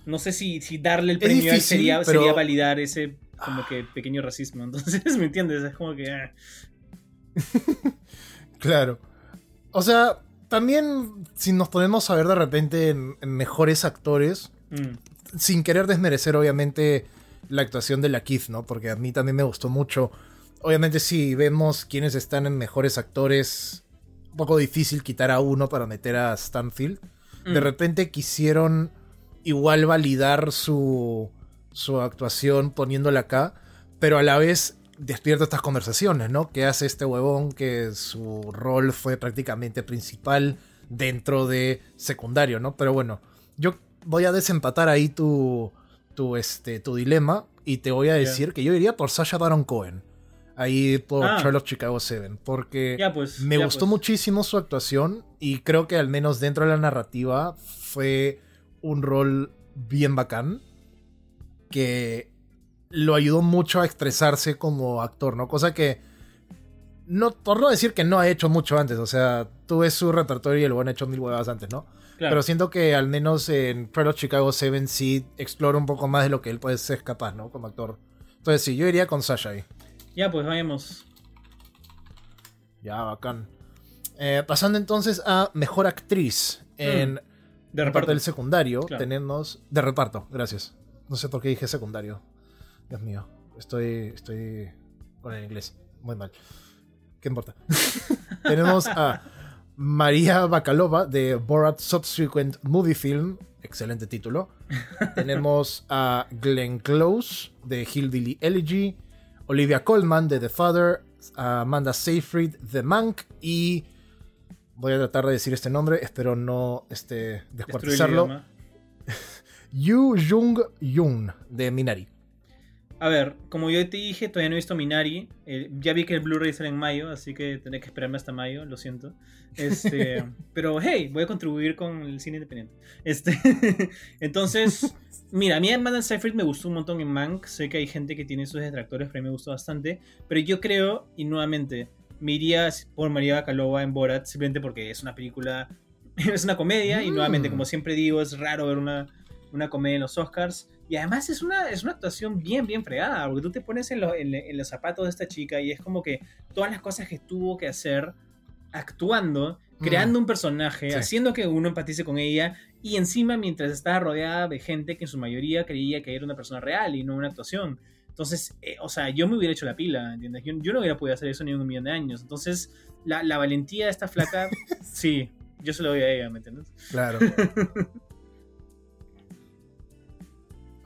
No sé si, si darle el premio sería, sería validar ese como que pequeño racismo. Entonces, ¿me entiendes? Es como que. Ah. claro. O sea, también si nos podemos a ver de repente en, mejores actores, mm. sin querer desmerecer obviamente la actuación de la Keith, ¿no? Porque a mí también me gustó mucho. Obviamente si vemos quiénes están en mejores actores, un poco difícil quitar a uno para meter a Stanfield. De mm. repente quisieron igual validar su, su actuación poniéndola acá, pero a la vez despierta estas conversaciones, ¿no? Que hace este huevón que su rol fue prácticamente principal dentro de secundario, ¿no? Pero bueno, yo voy a desempatar ahí tu, tu, este, tu dilema y te voy a decir que yo iría por Sasha Baron Cohen. Ahí por ah. Charlotte Chicago 7. Porque pues, me gustó pues. muchísimo su actuación y creo que al menos dentro de la narrativa fue un rol bien bacán. Que lo ayudó mucho a expresarse como actor, ¿no? Cosa que, no, por no decir que no ha hecho mucho antes, o sea, tú ves su repertorio y lo han hecho mil huevas antes, ¿no? Pero siento que al menos en Pro Chicago 7 sí explora un poco más de lo que él puede ser capaz, ¿no? Como actor. Entonces sí, yo iría con Sasha ahí. Ya, pues vayamos. Ya, bacán. Eh, pasando entonces a Mejor Actriz en... Mm. De reparto del secundario, tenemos... De reparto, gracias. No sé por qué dije secundario. Dios mío, estoy, estoy con el inglés. Muy mal. ¿Qué importa? Tenemos a María Bakalova de Borat Subsequent Movie Film. Excelente título. Tenemos a Glenn Close de Hillbilly Elegy. Olivia Colman de The Father. Amanda Seyfried de Mank. Y voy a tratar de decir este nombre. Espero no este, descuartizarlo. Yu Jung Yoon de Minari. A ver, como yo te dije, todavía no he visto Minari. Eh, ya vi que el Blu-ray sale en mayo, así que tendré que esperarme hasta mayo, lo siento. Este, pero hey, voy a contribuir con el cine independiente. Este, entonces, mira, a mí Amanda Seyfried me gustó un montón en Mank. Sé que hay gente que tiene sus detractores, pero a mí me gustó bastante. Pero yo creo, y nuevamente, me iría por María Bacalova en Borat, simplemente porque es una película, es una comedia, y nuevamente, mm. como siempre digo, es raro ver una, una comedia en los Oscars. Y además es una, es una actuación bien, bien fregada, porque tú te pones en, los zapatos de esta chica y es como que todas las cosas que tuvo que hacer actuando, mm. creando un personaje, haciendo que uno empatice con ella y encima mientras estaba rodeada de gente que en su mayoría creía que era una persona real y no una actuación. Entonces, eh, o sea, yo me hubiera hecho la pila, ¿entiendes? Yo, no hubiera podido hacer eso ni en un millón de años. Entonces, la, la valentía de esta flaca, sí, yo se lo doy a ella, ¿me entiendes? Claro.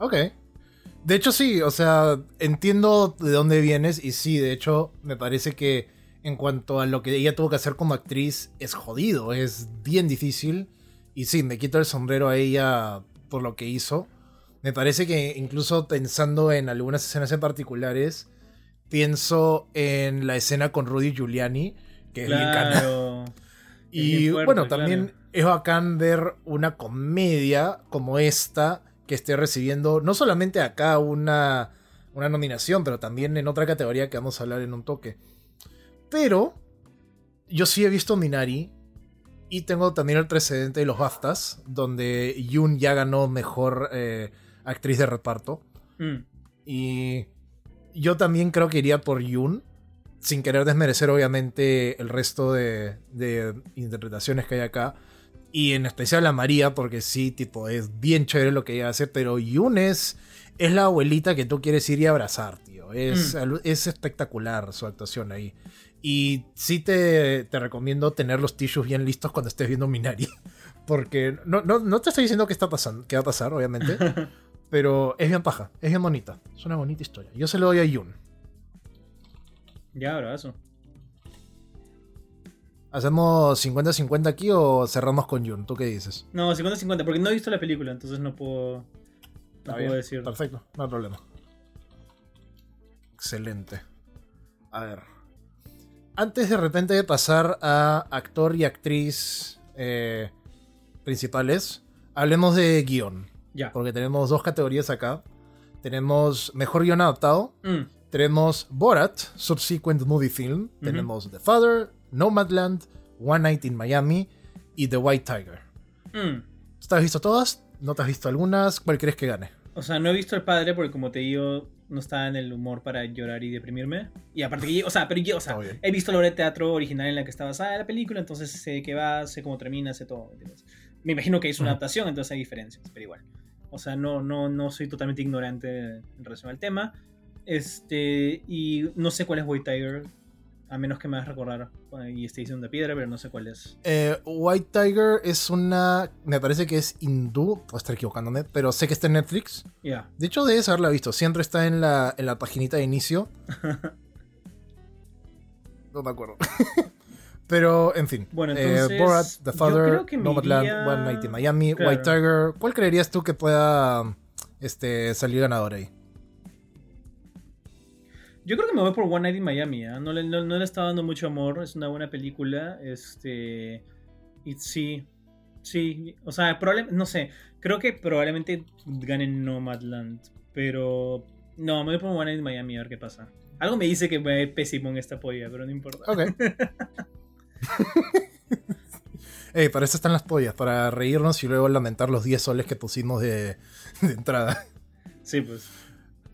Ok. De hecho, sí, o sea, entiendo de dónde vienes y sí, de hecho, me parece que en cuanto a lo que ella tuvo que hacer como actriz, es jodido, es bien difícil. Y sí, me quito el sombrero a ella por lo que hizo. Me parece que incluso pensando en algunas escenas en particulares, pienso en la escena con Rudy Giuliani, que claro. Y bueno, también es bacán ver una comedia como esta que esté recibiendo no solamente acá una, una nominación, pero también en otra categoría que vamos a hablar en un toque. Pero yo sí he visto Minari y tengo también el precedente de los BAFTAs, donde Yoon ya ganó mejor eh, actriz de reparto. Mm. Y yo también creo que iría por Yoon, sin querer desmerecer obviamente el resto de, de interpretaciones que hay acá. Y en especial a María, porque sí, tipo, es bien chévere lo que ella hace, pero Yunes es la abuelita que tú quieres ir y abrazar, tío. Es, mm. es espectacular su actuación ahí. Y sí te, te, recomiendo tener los tissues bien listos cuando estés viendo Minari. Porque no, no, te estoy diciendo qué está pasando, qué va a pasar, obviamente. pero es bien paja, es bien bonita. Es una bonita historia. Yo se lo doy a Yun. Ya, abrazo. ¿Hacemos 50-50 aquí o cerramos con Jun? ¿Tú qué dices? No, 50-50, porque no he visto la película, entonces no puedo, no puedo decir. Perfecto, no hay problema. Excelente. A ver. Antes de repente de pasar a actor y actriz eh, principales, hablemos de guion. Ya. Porque tenemos dos categorías acá. Tenemos mejor guion adaptado. Mm, Tenemos Borat, Subsequent Movie Film. Tenemos The Father, Nomadland, One Night in Miami y The White Tiger. mm. ¿Te has visto todas? ¿No te has visto algunas? ¿Cuál crees que gane? O sea, no he visto El Padre porque como te digo, no estaba en el humor para llorar y deprimirme. Y aparte que, o sea, pero yo, o sea, he visto la obra de teatro original en la que está basada la película, entonces sé qué va, sé cómo termina, sé todo, ¿entiendes? Me imagino que es una adaptación, entonces hay diferencias, pero igual. O sea, no, no, no soy totalmente ignorante en relación al tema. Este, y no sé cuál es White Tiger, a menos que me hagas recordar eh, y esté diciendo de piedra, pero no sé cuál es. Eh, White Tiger es una. Me parece que es hindú. Puedo estar equivocándome, pero sé que está en Netflix. Ya. De hecho, debes haberla visto. Siempre está en la, en la paginita de inicio. No me acuerdo. pero, en fin. Bueno, Eh, entonces, Borat, The Father, Nomadland, iría- One Night in Miami, Claro. White Tiger. ¿Cuál creerías tú que pueda este, salir ganador ahí? Yo creo que me voy por One Night in Miami, ¿ah? no, le, no, no le está dando mucho amor, es una buena película, este, y sí, sí, o sea, probablemente, no sé, creo que probablemente gane Nomadland, pero no, me voy por One Night in Miami a ver qué pasa. Algo me dice que me ve pésimo en esta polla, pero no importa. Ok. Ey, para eso están las pollas, para reírnos y luego lamentar los 10 soles que pusimos de, de entrada. Sí, pues.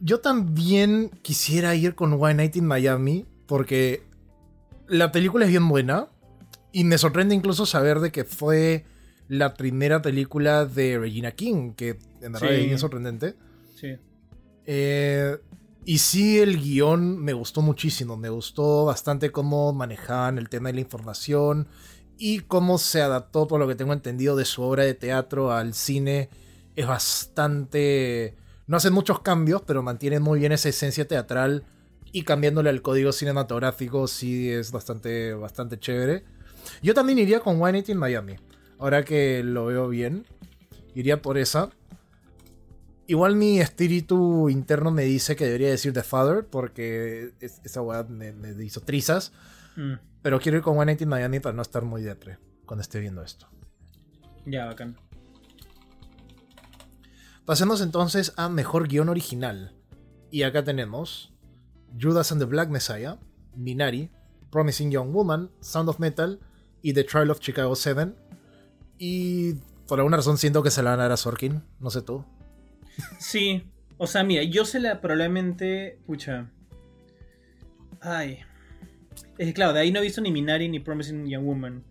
Yo también quisiera ir con One Night in Miami porque la película es bien buena y me sorprende incluso saber de que fue la primera película de Regina King, que en verdad Sí. es bien sorprendente. Sí. Eh, y sí, el guion me gustó muchísimo. Me gustó bastante cómo manejaban el tema de la información y cómo se adaptó, por lo que tengo entendido, de su obra de teatro al cine. Es bastante... No hacen muchos cambios, pero mantienen muy bien esa esencia teatral y cambiándole al código cinematográfico sí es bastante, bastante chévere. Yo también iría con One in Miami. Ahora que lo veo bien, iría por esa. Igual mi espíritu interno me dice que debería decir The Father, porque es- esa weá me, me hizo trizas. Mm, Pero quiero ir con One in Miami para no estar muy depre cuando esté viendo esto. ya, bacán. Pasemos entonces a mejor guion original. Y acá tenemos Judas and the Black Messiah, Minari, Promising Young Woman, Sound of Metal y The Trial of Chicago 7. Y por alguna razón siento que se la van a dar a Sorkin, no sé tú. Sí, o sea, mira, yo se la probablemente. Pucha. Ay. Es que claro, de ahí no he visto ni Minari ni Promising Young Woman.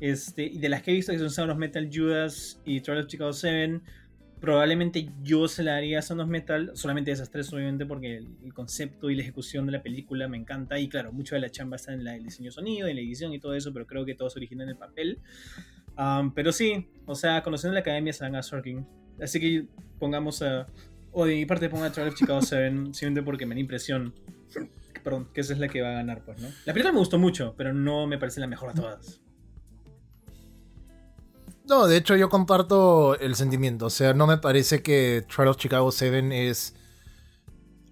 Este, y de las que he visto, que son Sound of Metal, Judas y Trial of Chicago 7, probablemente yo se la daría a Sound of Metal, solamente esas tres, obviamente, porque el, el concepto y la ejecución de la película me encanta. Y claro, mucho de la chamba está en la- el diseño sonido, en la edición y todo eso, pero creo que todo se origina en el papel. Um, pero sí, o sea, conociendo la academia se dan a Sorkin. Así que pongamos a. O de mi parte ponga a Trial of Chicago 7, simplemente porque me da impresión. Perdón, que esa es la que va a ganar, pues, ¿no? La película me gustó mucho, pero no me parece la mejor de todas. No, de hecho yo comparto el sentimiento. O sea, no me parece que Trial of Chicago 7 es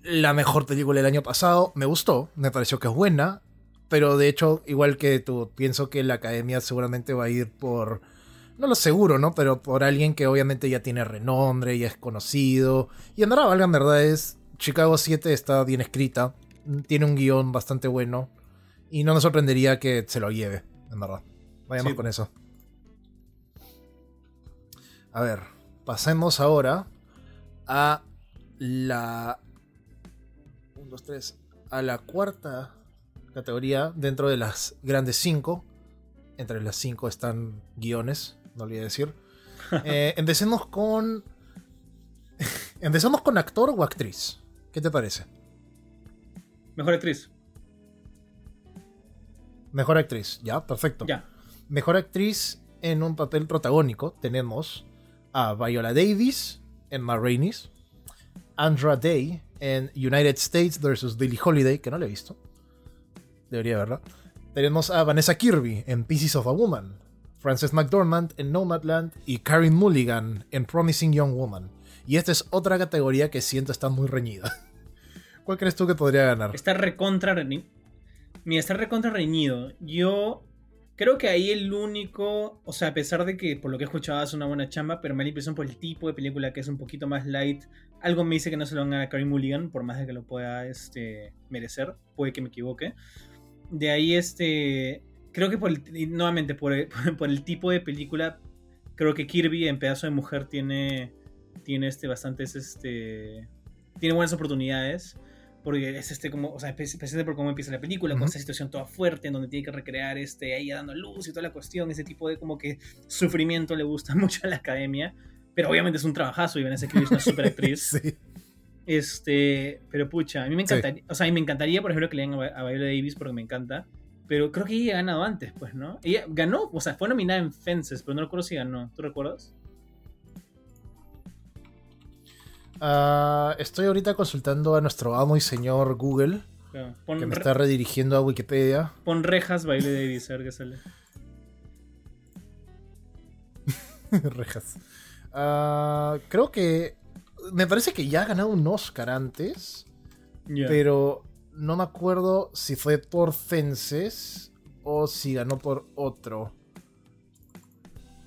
la mejor película del año pasado. Me gustó, me pareció que es buena. Pero de hecho, igual que tú, pienso que la academia seguramente va a ir por... No lo seguro, ¿no? Pero por alguien que obviamente ya tiene renombre, ya es conocido. Y en verdad, valga en verdad, es... Chicago 7 está bien escrita. Tiene un guion bastante bueno. Y no me sorprendería que se lo lleve, en verdad. Vayamos Sí. con eso. A ver, pasemos ahora a la. 1, 2, 3. A la cuarta categoría dentro de las grandes 5. Entre las 5 están guiones, no olvidé decir. Eh, empecemos con. empecemos con actor o actriz. ¿Qué te parece? Mejor actriz. Mejor actriz, ya, perfecto. Ya. Mejor actriz en un papel protagónico tenemos a Viola Davis en Ma Andra Day en United States vs. Billie Holiday, que no le he visto. Debería verla. Tenemos a Vanessa Kirby en Pieces of a Woman, Frances McDormand en Nomadland y Karen Mulligan en Promising Young Woman. Y esta es otra categoría que siento está muy reñida. ¿Cuál crees tú que podría ganar? Está recontra reñido. Mira, está recontra reñido. Yo creo que ahí el único. O sea, a pesar de que por lo que he escuchado es una buena chamba, pero me da la impresión por el tipo de película que es un poquito más light. Algo me dice que no se lo van a Carrie Mulligan, por más de que lo pueda este, merecer. Puede que me equivoque. De ahí, este. Creo que por el, nuevamente, por el, por el tipo de película, creo que Kirby en Pedazo de Mujer tiene. Tiene este bastantes. Este. Tiene buenas oportunidades porque es este como, o sea, especialmente por cómo empieza la película, con esa situación toda fuerte en donde tiene que recrear este, ahí dando luz y toda la cuestión, ese tipo de como que sufrimiento le gusta mucho a la academia, pero obviamente es un trabajazo y Vanessa Kirby es una super actriz. sí. Este, pero pucha, a mí me encantaría, o sea, a mí me encantaría, por ejemplo, que le den a, Viola Davis porque me encanta, pero creo que ella ha ganado antes, pues, ¿no? Ella ganó, o sea, fue nominada en Fences, pero no recuerdo si ganó, ¿tú recuerdas? Ah, estoy ahorita consultando a nuestro amo y señor Google. que me está redirigiendo a Wikipedia. Pon rejas baile de a ver qué sale. rejas. Ah, creo que. Me parece que ya ha ganado un Oscar antes. Pero no me acuerdo si fue por Fences o si ganó por otro.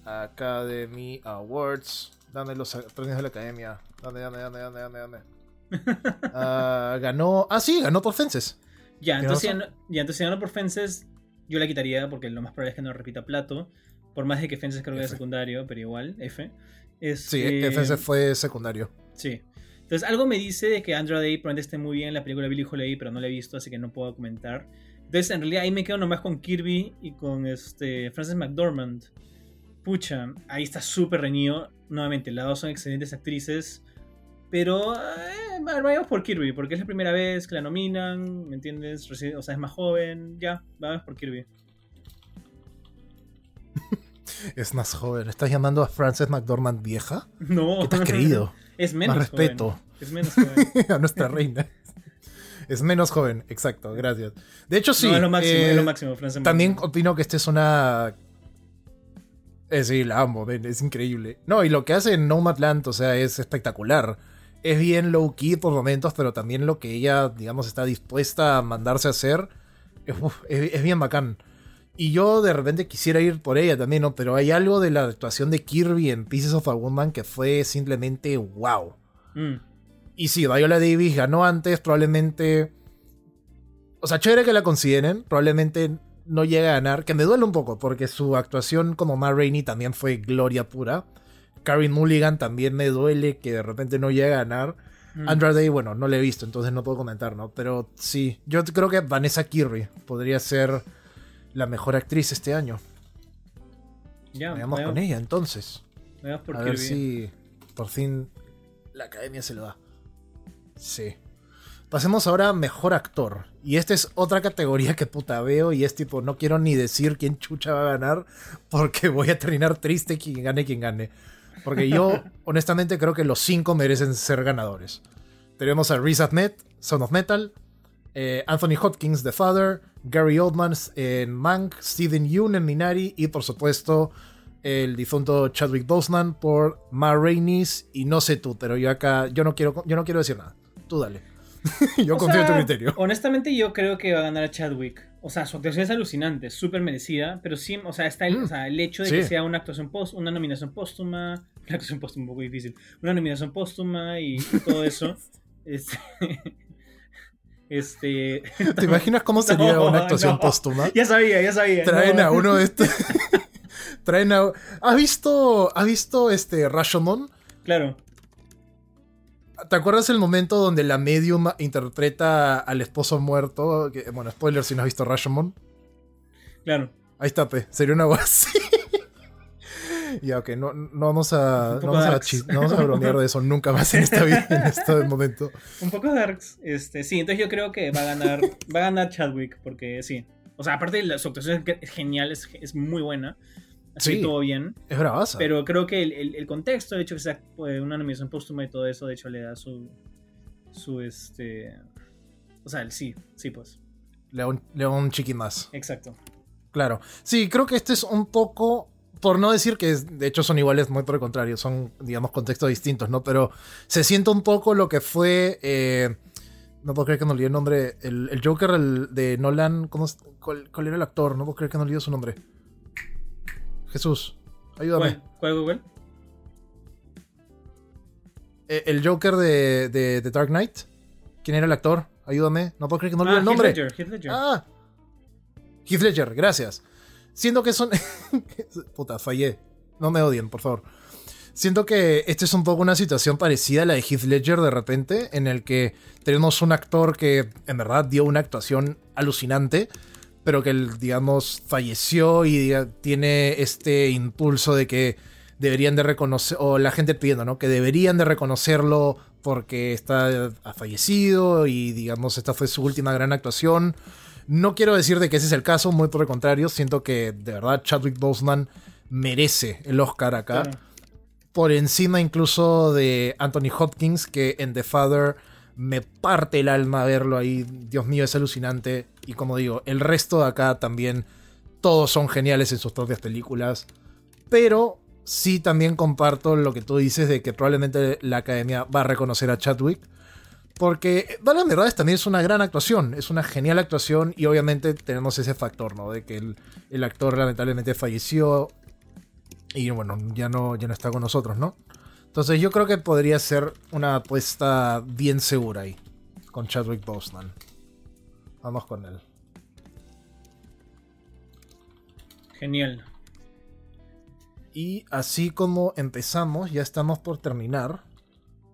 Academy Awards. Dame los premios de la academia. Dame, dame, dame, dame, dame. Ah, ganó. Ah, sí, ganó por Fences. Ya, entonces ya, entonces ganó por Fences. Yo la quitaría porque lo más probable es que no repita plato. Por más de que Fences creo que era secundario, pero igual, F. sí, eh, Fences fue secundario. Sí. Entonces, algo me dice de que Andrew Day probablemente esté muy bien en la película Billy Holiday, pero no la he visto, así que no puedo comentar. Entonces, en realidad, ahí me quedo nomás con Kirby y con este Frances McDormand. Pucha, ahí está súper reñido. Nuevamente, las dos son excelentes actrices. Pero eh, vamos por Kirby, porque es la primera vez que la nominan, ¿me entiendes? O sea, es más joven, ya, vamos por Kirby. es más joven. ¿Estás llamando a Frances McDormand vieja? No. ¿Qué te has creído? es menos más respeto. Es menos joven. a nuestra reina. Es menos joven, exacto, gracias. De hecho, sí. No, es lo máximo, es lo eh, máximo, Frances También opino que esta es una eh, sí, la amo, es increíble. No, y lo que hace en Nomadland, o sea, es espectacular es bien low key por momentos, pero también lo que ella, digamos, está dispuesta a mandarse a hacer es, bien bacán. Y yo de repente quisiera ir por ella también, ¿no? Pero hay algo de la actuación de Kirby en Pieces of a Woman que fue simplemente wow. Mm. Y sí, Viola Davis ganó antes, probablemente. O sea, chévere que la consideren, probablemente no llegue a ganar, que me duele un poco, porque su actuación como Ma Rainey también fue gloria pura. Karen Mulligan también me duele que de repente no llegue a ganar. Mm. Andra Day, bueno, no le he visto, entonces no puedo comentar, ¿no? Pero sí, yo creo que Vanessa Kirby podría ser la mejor actriz este año. Ya, Veamos con ella entonces. Por a ver si por fin la academia se lo da. Sí. Pasemos ahora a mejor actor. Y esta es otra categoría que puta veo y es tipo, no quiero ni decir quién chucha va a ganar porque voy a terminar triste quien gane quien gane. Porque yo, honestamente, creo que los cinco merecen ser ganadores. Tenemos a Riz Ahmed, Son of Metal, eh, Anthony Hopkins, The Father, Gary Oldman en Mank, Stephen Yoon en Minari y, por supuesto, el difunto Chadwick Boseman por Ma Rainey's y no sé tú, pero yo acá, yo no quiero, yo no quiero decir nada. Tú dale. yo confío en tu criterio. Honestamente, yo creo que va a ganar a Chadwick. O sea, su actuación es alucinante, súper merecida, pero sí, o sea, está el, mm. el hecho de que sea una actuación post, una nominación póstuma, una actuación póstuma un poco difícil, una nominación póstuma y, todo eso. este, este ¿Te imaginas cómo sería una actuación póstuma? Ya sabía, ya sabía. Traen a uno de estos. Traen a. ¿Has visto. ¿Has visto este Rashomon? Claro. ¿Te acuerdas el momento donde la medium interpreta al esposo muerto? bueno, spoiler si no has visto Rashomon. Claro. Ahí está, pe. Sería una voz así. Ya, ok, no, no vamos a. No vamos a, no vamos a, bromear de eso nunca más en esta vida, en este momento. Un poco darks. Este, sí, entonces yo creo que va a ganar. va a ganar Chadwick, porque sí. O sea, aparte de la, su actuación es genial, es, es muy buena sí, todo bien. Es bravaza. Pero creo que el, contexto, de hecho, que sea pues, una animación póstuma y todo eso, de hecho, le da su. su este. O sea, el sí, sí, pues. Le da un, chiqui más. Exacto. Claro. Sí, creo que este es un poco. Por no decir que de hecho son iguales, muy por el contrario, son, digamos, contextos distintos, ¿no? Pero se siente un poco lo que fue. Eh, No puedo creer que no olvidé el nombre. El, Joker de Nolan. ¿cómo, cuál, era el actor? No puedo creer que no olvidé su nombre. Jesús, ayúdame. ¿Cuál, cuál, eh, el Joker de, de, Dark Knight. ¿Quién era el actor? Ayúdame. No puedo creer que no olvidé ah, el nombre. Heath Ledger, Heath Ledger. Ah. Heath Ledger, gracias. Siendo que son. Puta, fallé. No me odien, por favor. Siento que esta es un poco una situación parecida a la de Heath Ledger de repente, en el que tenemos un actor que en verdad dio una actuación alucinante, pero que, digamos, falleció y tiene este impulso de que deberían de reconocer, o la gente pidiendo, ¿no? Que deberían de reconocerlo porque está ha fallecido y, digamos, esta fue su última gran actuación. No quiero decir de que ese es el caso, muy por el contrario, siento que de verdad Chadwick Boseman merece el Oscar acá por encima incluso de Anthony Hopkins, que en The Father me parte el alma verlo ahí. Dios mío, es alucinante. Y como digo, el resto de acá también, todos son geniales en sus propias películas. Pero sí también comparto lo que tú dices de que probablemente la academia va a reconocer a Chadwick. Porque la verdad también es una gran actuación, es una genial actuación y obviamente tenemos ese factor, ¿no? De que el, el actor lamentablemente falleció y bueno, ya no, ya no está con nosotros, ¿no? Entonces yo creo que podría ser una apuesta bien segura ahí. Con Chadwick Boseman. Vamos con él. Genial. Y así como empezamos, ya estamos por terminar.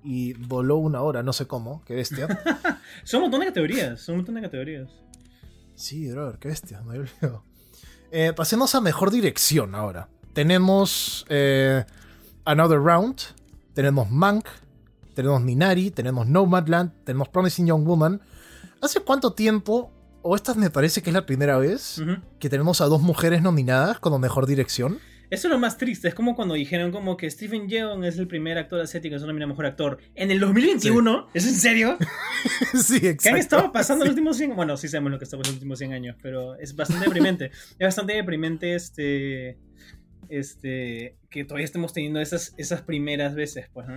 Y voló una hora, no sé cómo, qué bestia. son un montón de categorías, son un montón de categorías. Sí, brother, qué bestia, me olvidado. Eh, pasemos a mejor dirección ahora tenemos eh, Another Round, tenemos Mank, tenemos Minari, tenemos Nomadland, tenemos Promising Young Woman. ¿Hace cuánto tiempo, o esta me parece que es la primera vez, que tenemos a dos mujeres nominadas como mejor dirección? Eso es lo más triste, es como cuando dijeron como que Stephen Yeun es el primer actor asiático que se nomina mejor actor. En el 2021, ¿es en serio? sí, exacto. ¿Qué han estado pasando los últimos 100 Bueno, sí sabemos lo que está pasando los últimos 100 años, pero es bastante deprimente. es bastante deprimente este este, que todavía estemos teniendo esas, esas primeras veces, pues,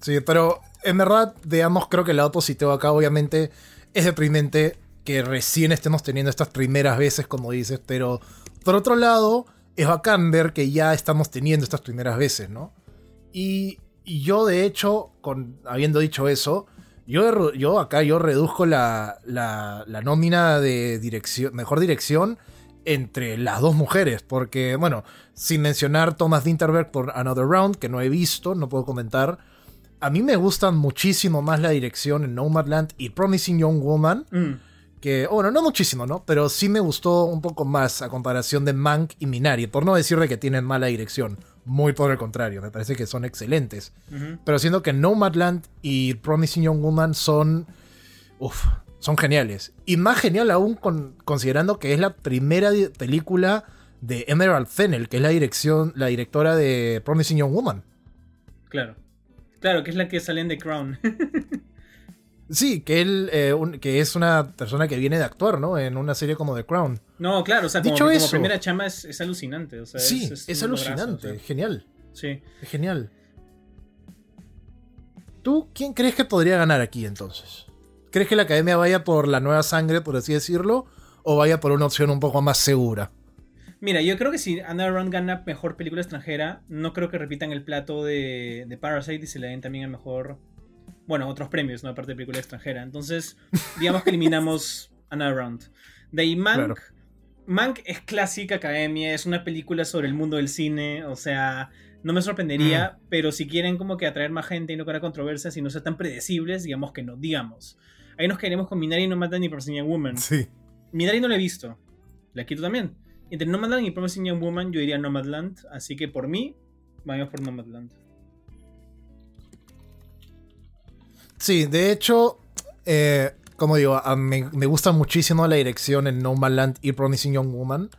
Sí, pero en verdad, veamos, creo que el lado positivo acá, obviamente, es deprimente que recién estemos teniendo estas primeras veces, como dices, pero por otro lado, es bacán ver que ya estamos teniendo estas primeras veces, ¿no? Y, yo, de hecho, con, habiendo dicho eso, yo, acá yo reduzco la, la, nómina de dirección, mejor dirección entre las dos mujeres, porque, bueno, sin mencionar Thomas Winterberg por Another Round, que no he visto, no puedo comentar. A mí me gustan muchísimo más la dirección en Nomadland y Promising Young Woman. Mm. Que, bueno, no muchísimo, ¿no? Pero sí me gustó un poco más a comparación de Mank y Minari. Por no decir que tienen mala dirección. Muy por el contrario, me parece que son excelentes. Pero siendo que Nomadland y Promising Young Woman son. Uf, son geniales. Y más genial aún considerando que es la primera película de Emerald Fennel, que es la dirección, la directora de Promising Young Woman. Claro. Claro, que es la que sale en The Crown. sí, que él eh, que es una persona que viene de actuar, ¿no? En una serie como The Crown. No, claro, o sea, como, como primera chama es, alucinante. sí, es, alucinante, genial. Sí. Es genial. ¿Tú quién crees que podría ganar aquí entonces? ¿Crees que la academia vaya por la nueva sangre, por así decirlo? ¿O vaya por una opción un poco más segura? Mira, yo creo que si Anna Run gana mejor película extranjera, no creo que repitan el plato de, de Parasite y se le den también el mejor. Bueno, otros premios, ¿no? Aparte de película extranjera. Entonces, digamos que eliminamos Anna Round. De ahí Mank. Mank es clásica academia, es una película sobre el mundo del cine, o sea, no me sorprendería, mm. pero si quieren como que atraer más gente y no crear controversias y no ser tan predecibles, digamos que no, digamos. Ahí nos queremos con Minari No Matan ni Promising Young Woman. Sí. Minari no la he visto. La quito también. Entre Nomadland y Promising Young Woman yo diría Nomadland. Así que por mí, vamos por Nomadland. Sí, de hecho, eh, como digo, me, gusta muchísimo la dirección en Nomadland y Promising Young Woman.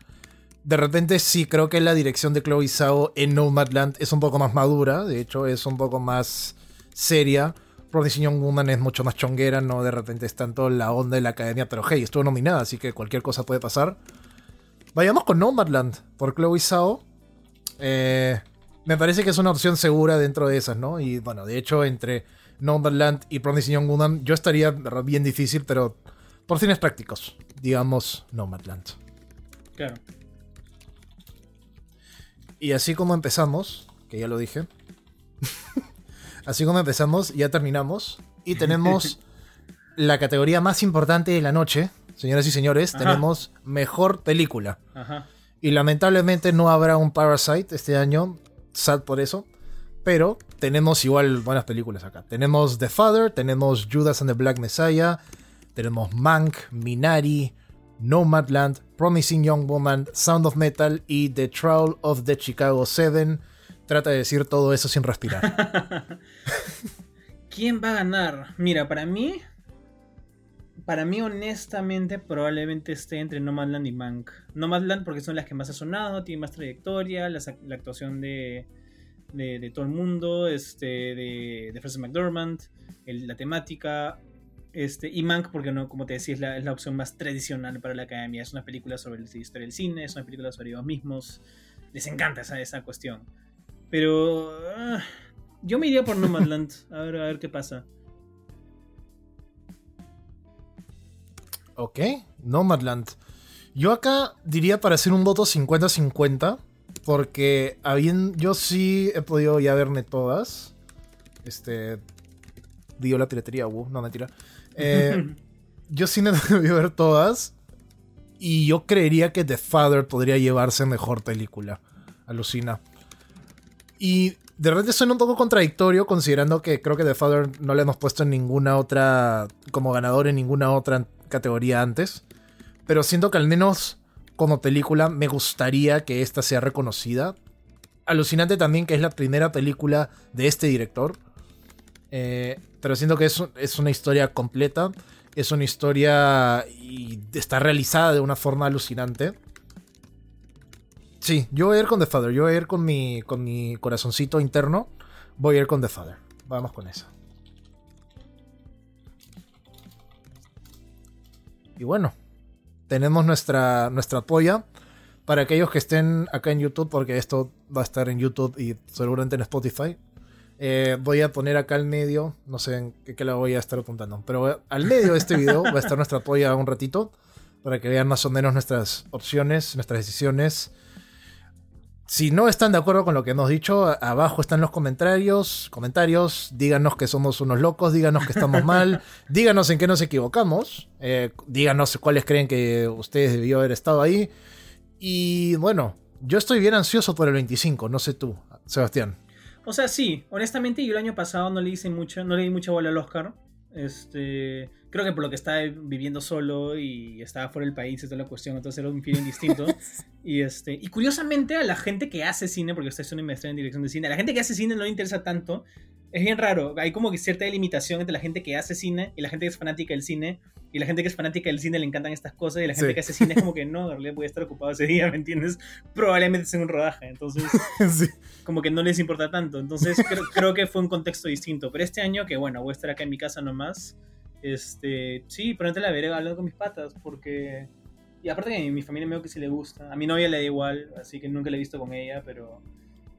De repente sí creo que la dirección de Chloe Zhao en Nomadland es un poco más madura, de hecho es un poco más seria. Promising Young Woman es mucho más chonguera, no de repente es tanto la onda de la academia, pero hey, estuvo nominada, así que cualquier cosa puede pasar. Vayamos con Nomadland por Chloe Zhao. Eh, me parece que es una opción segura dentro de esas, ¿no? Y bueno, de hecho, entre Nomadland y Promising Young Woman, yo estaría bien difícil, pero por fines prácticos, digamos Nomadland. Claro. Y así como empezamos, que ya lo dije, así como empezamos, ya terminamos y tenemos la categoría más importante de la noche, señoras y señores, tenemos mejor película. Y lamentablemente no habrá un Parasite este año, sad por eso. Pero tenemos igual buenas películas acá. Tenemos The Father, tenemos Judas and the Black Messiah, tenemos Mank, Minari, Nomadland, Promising Young Woman, Sound of Metal y The Trial of the Chicago 7. Trata de decir todo eso sin respirar. ¿Quién va a ganar? Mira, para mí. Para mí, honestamente, probablemente esté entre Nomadland y Mank. Nomadland porque son las que más ha sonado, tiene más trayectoria, la actuación de, de, todo el mundo, este, de, de Francis McDormand, la temática, este, y Mank, porque no, como te decía, es la, opción más tradicional para la academia. Es una película sobre la historia del cine, es una película sobre ellos mismos. Les encanta esa, esa cuestión. Pero ah, yo me iría por Nomadland, a ver, a ver qué pasa. Ok, Nomadland. Yo acá diría para hacer un voto 50-50. Porque yo sí he podido ya verme todas. Este. Dio la piratería, no mentira. Eh, yo sí he podido ver todas. Y yo creería que The Father podría llevarse mejor película. Alucina. Y de repente suena un poco contradictorio considerando que creo que The Father no le hemos puesto en ninguna otra. como ganador en ninguna otra categoría antes. Pero siento que al menos como película, me gustaría que esta sea reconocida. Alucinante también que es la primera película de este director. Eh, pero siento que es, es, una historia completa. Es una historia y está realizada de una forma alucinante. Sí, yo voy a ir con The Father. Yo voy a ir con mi, con mi corazoncito interno. Voy a ir con The Father. Vamos con eso. Y bueno, tenemos nuestra, nuestra polla. Para aquellos que estén acá en YouTube, porque esto va a estar en YouTube y seguramente en Spotify, eh, voy a poner acá al medio, no sé en qué, la voy a estar apuntando, pero al medio de este video va a estar nuestra polla un ratito, para que vean más o menos nuestras opciones, nuestras decisiones si no están de acuerdo con lo que hemos dicho, abajo están los comentarios. Comentarios, díganos que somos unos locos, díganos que estamos mal, díganos en qué nos equivocamos, eh, díganos cuáles creen que ustedes debió haber estado ahí. Y bueno, yo estoy bien ansioso por el 25, no sé tú, Sebastián. O sea, sí, honestamente yo el año pasado no le hice mucho, no le di mucha bola al Oscar. Este, creo que por lo que estaba viviendo solo y estaba fuera del país, es toda la cuestión, entonces era un feeling distinto. y este, y curiosamente a la gente que hace cine, porque estoy haciendo una maestría en dirección de cine, a la gente que hace cine no le interesa tanto. Es bien raro, hay como que cierta delimitación entre la gente que hace cine y la gente que es fanática del cine. Y la gente que es fanática del cine le encantan estas cosas y la gente que hace cine es como que no, en realidad voy a estar ocupado ese día, ¿me entiendes? Probablemente es en un rodaje, entonces como que no les importa tanto. Entonces creo, creo que fue un contexto distinto. Pero este año que bueno, voy a estar acá en mi casa nomás. Este, sí, pronto la veré hablando con mis patas, porque... Y aparte que a mi familia me veo que sí le gusta. A mi novia le da igual, así que nunca la he visto con ella, pero...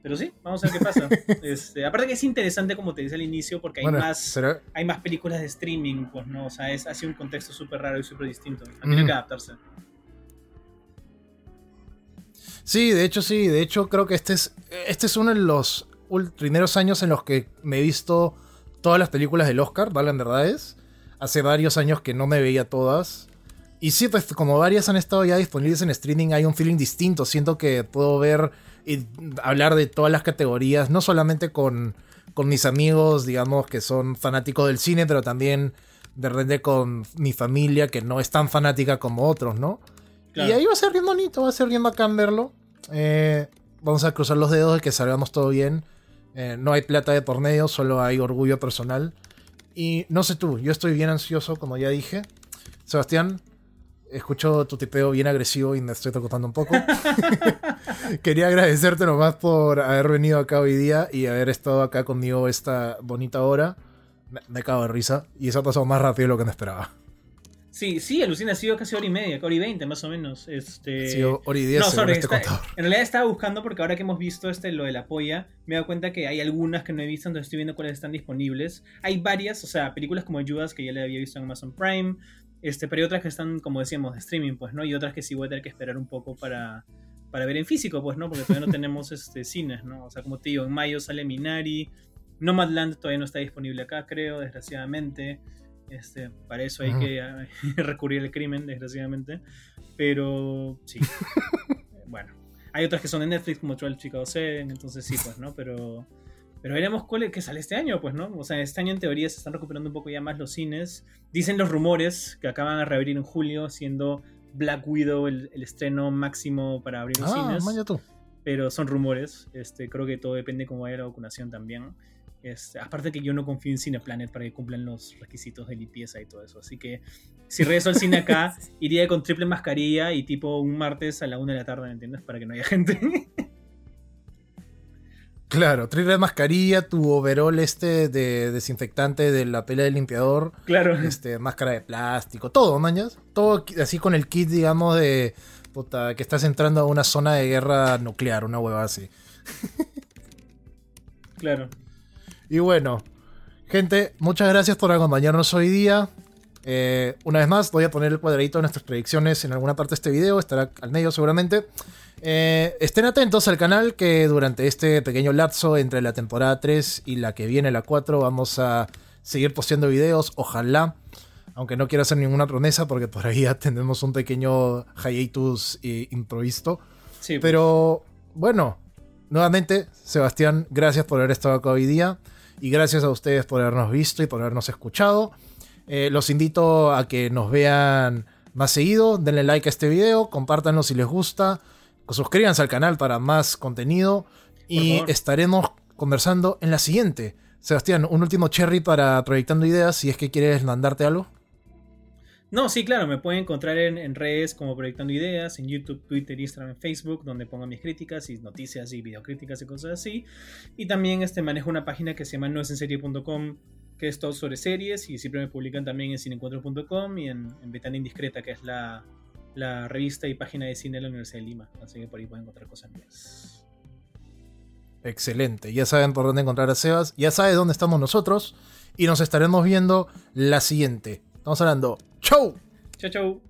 Pero sí, vamos a ver qué pasa. este, aparte que es interesante, como te decía al inicio, porque hay, más, hay más películas de streaming, pues, ¿no? O sea, es así un contexto súper raro y súper distinto. Tiene que adaptarse. Sí, de hecho sí, de hecho creo que este es, este es uno de los primeros años en los que me he visto todas las películas del Oscar, ¿vale? En verdad es hace varios años que no me veía todas. Y sí, pues como varias han estado ya disponibles en streaming, hay un feeling distinto. Siento que puedo ver y hablar de todas las categorías, no solamente con, con mis amigos, digamos, que son fanáticos del cine, pero también de repente con mi familia, que no es tan fanática como otros, ¿no? Y ahí va a ser bien bonito, va a ser bien bacán verlo. Eh, vamos a cruzar los dedos de que salgamos todo bien. Eh, no hay plata de por medio, solo hay orgullo personal. Y no sé tú, yo estoy bien ansioso, como ya dije. Sebastián, escucho tu tipeo bien agresivo y me estoy tocando un poco. Quería agradecerte nomás por haber venido acá hoy día y haber estado acá conmigo esta bonita hora. Me, cago de risa y eso ha pasado más rápido de lo que me esperaba. Sí, sí, alucina, ha sido casi hora y media, hora y veinte más o menos. Este... Sí, hora y diez. No, sorry, este en realidad estaba buscando porque ahora que hemos visto este, lo de la polla, me he dado cuenta que hay algunas que no he visto, entonces estoy viendo cuáles están disponibles. Hay varias, o sea, películas como Judas que ya le había visto en Amazon Prime, este, pero hay otras que están, como decíamos, de streaming, pues, ¿no? Y otras que sí voy a tener que esperar un poco para, para ver en físico, pues, ¿no? Porque todavía no tenemos este, cines, ¿no? O sea, como te digo, en mayo sale Minari, Nomadland todavía no está disponible acá, creo, desgraciadamente. Este, para eso hay que recurrir al crimen, desgraciadamente. Pero sí. bueno. Hay otras que son de Netflix, como 12 Chicago 7, entonces sí, pues, ¿no? Pero, pero veremos cuál es que sale este año, pues, ¿no? O sea, este año en teoría se están recuperando un poco ya más los cines. Dicen los rumores que acaban de reabrir en julio, siendo Black Widow el, estreno máximo para abrir los ah, cines. Pero son rumores. Este, creo que todo depende cómo vaya la vacunación también. Este, aparte que yo no confío en Cineplanet para que cumplan los requisitos de limpieza y todo eso. Así que si regreso al cine acá, iría con triple mascarilla y tipo un martes a la una de la tarde, ¿me entiendes? Para que no haya gente. Claro, triple mascarilla, tu overall este de desinfectante de la pela del limpiador. Claro. Este, máscara de plástico, todo, mañas. Todo así con el kit, digamos, de puta, que estás entrando a una zona de guerra nuclear, una hueva así. Claro. Y bueno, gente, muchas gracias por acompañarnos hoy día. Eh, una vez más, voy a poner el cuadradito de nuestras predicciones en alguna parte de este video, estará al medio seguramente. Eh, estén atentos al canal que durante este pequeño lapso entre la temporada 3 y la que viene, la 4, vamos a seguir posteando videos, ojalá. Aunque no quiero hacer ninguna promesa porque por ahí ya tenemos un pequeño hiatus eh, improvisto. Sí, pues. Pero bueno, nuevamente, Sebastián, gracias por haber estado acá hoy día. Y gracias a ustedes por habernos visto y por habernos escuchado. Eh, los invito a que nos vean más seguido. Denle like a este video, compártanlo si les gusta. Suscríbanse al canal para más contenido. Y estaremos conversando en la siguiente. Sebastián, un último cherry para Proyectando Ideas, si es que quieres mandarte algo. No, sí, claro, me pueden encontrar en, redes como Proyectando Ideas, en YouTube, Twitter, Instagram, Facebook, donde pongo mis críticas y noticias y videocríticas y cosas así. Y también este, manejo una página que se llama noesenserie.com, que es todo sobre series, y siempre me publican también en cineencuentro.com y en, en Indiscreta, que es la, revista y página de cine de la Universidad de Lima. Así que por ahí pueden encontrar cosas mías. Excelente, ya saben por dónde encontrar a Sebas, ya saben dónde estamos nosotros y nos estaremos viendo la siguiente. Estamos hablando. ¡Chau! ¡Chau, chau!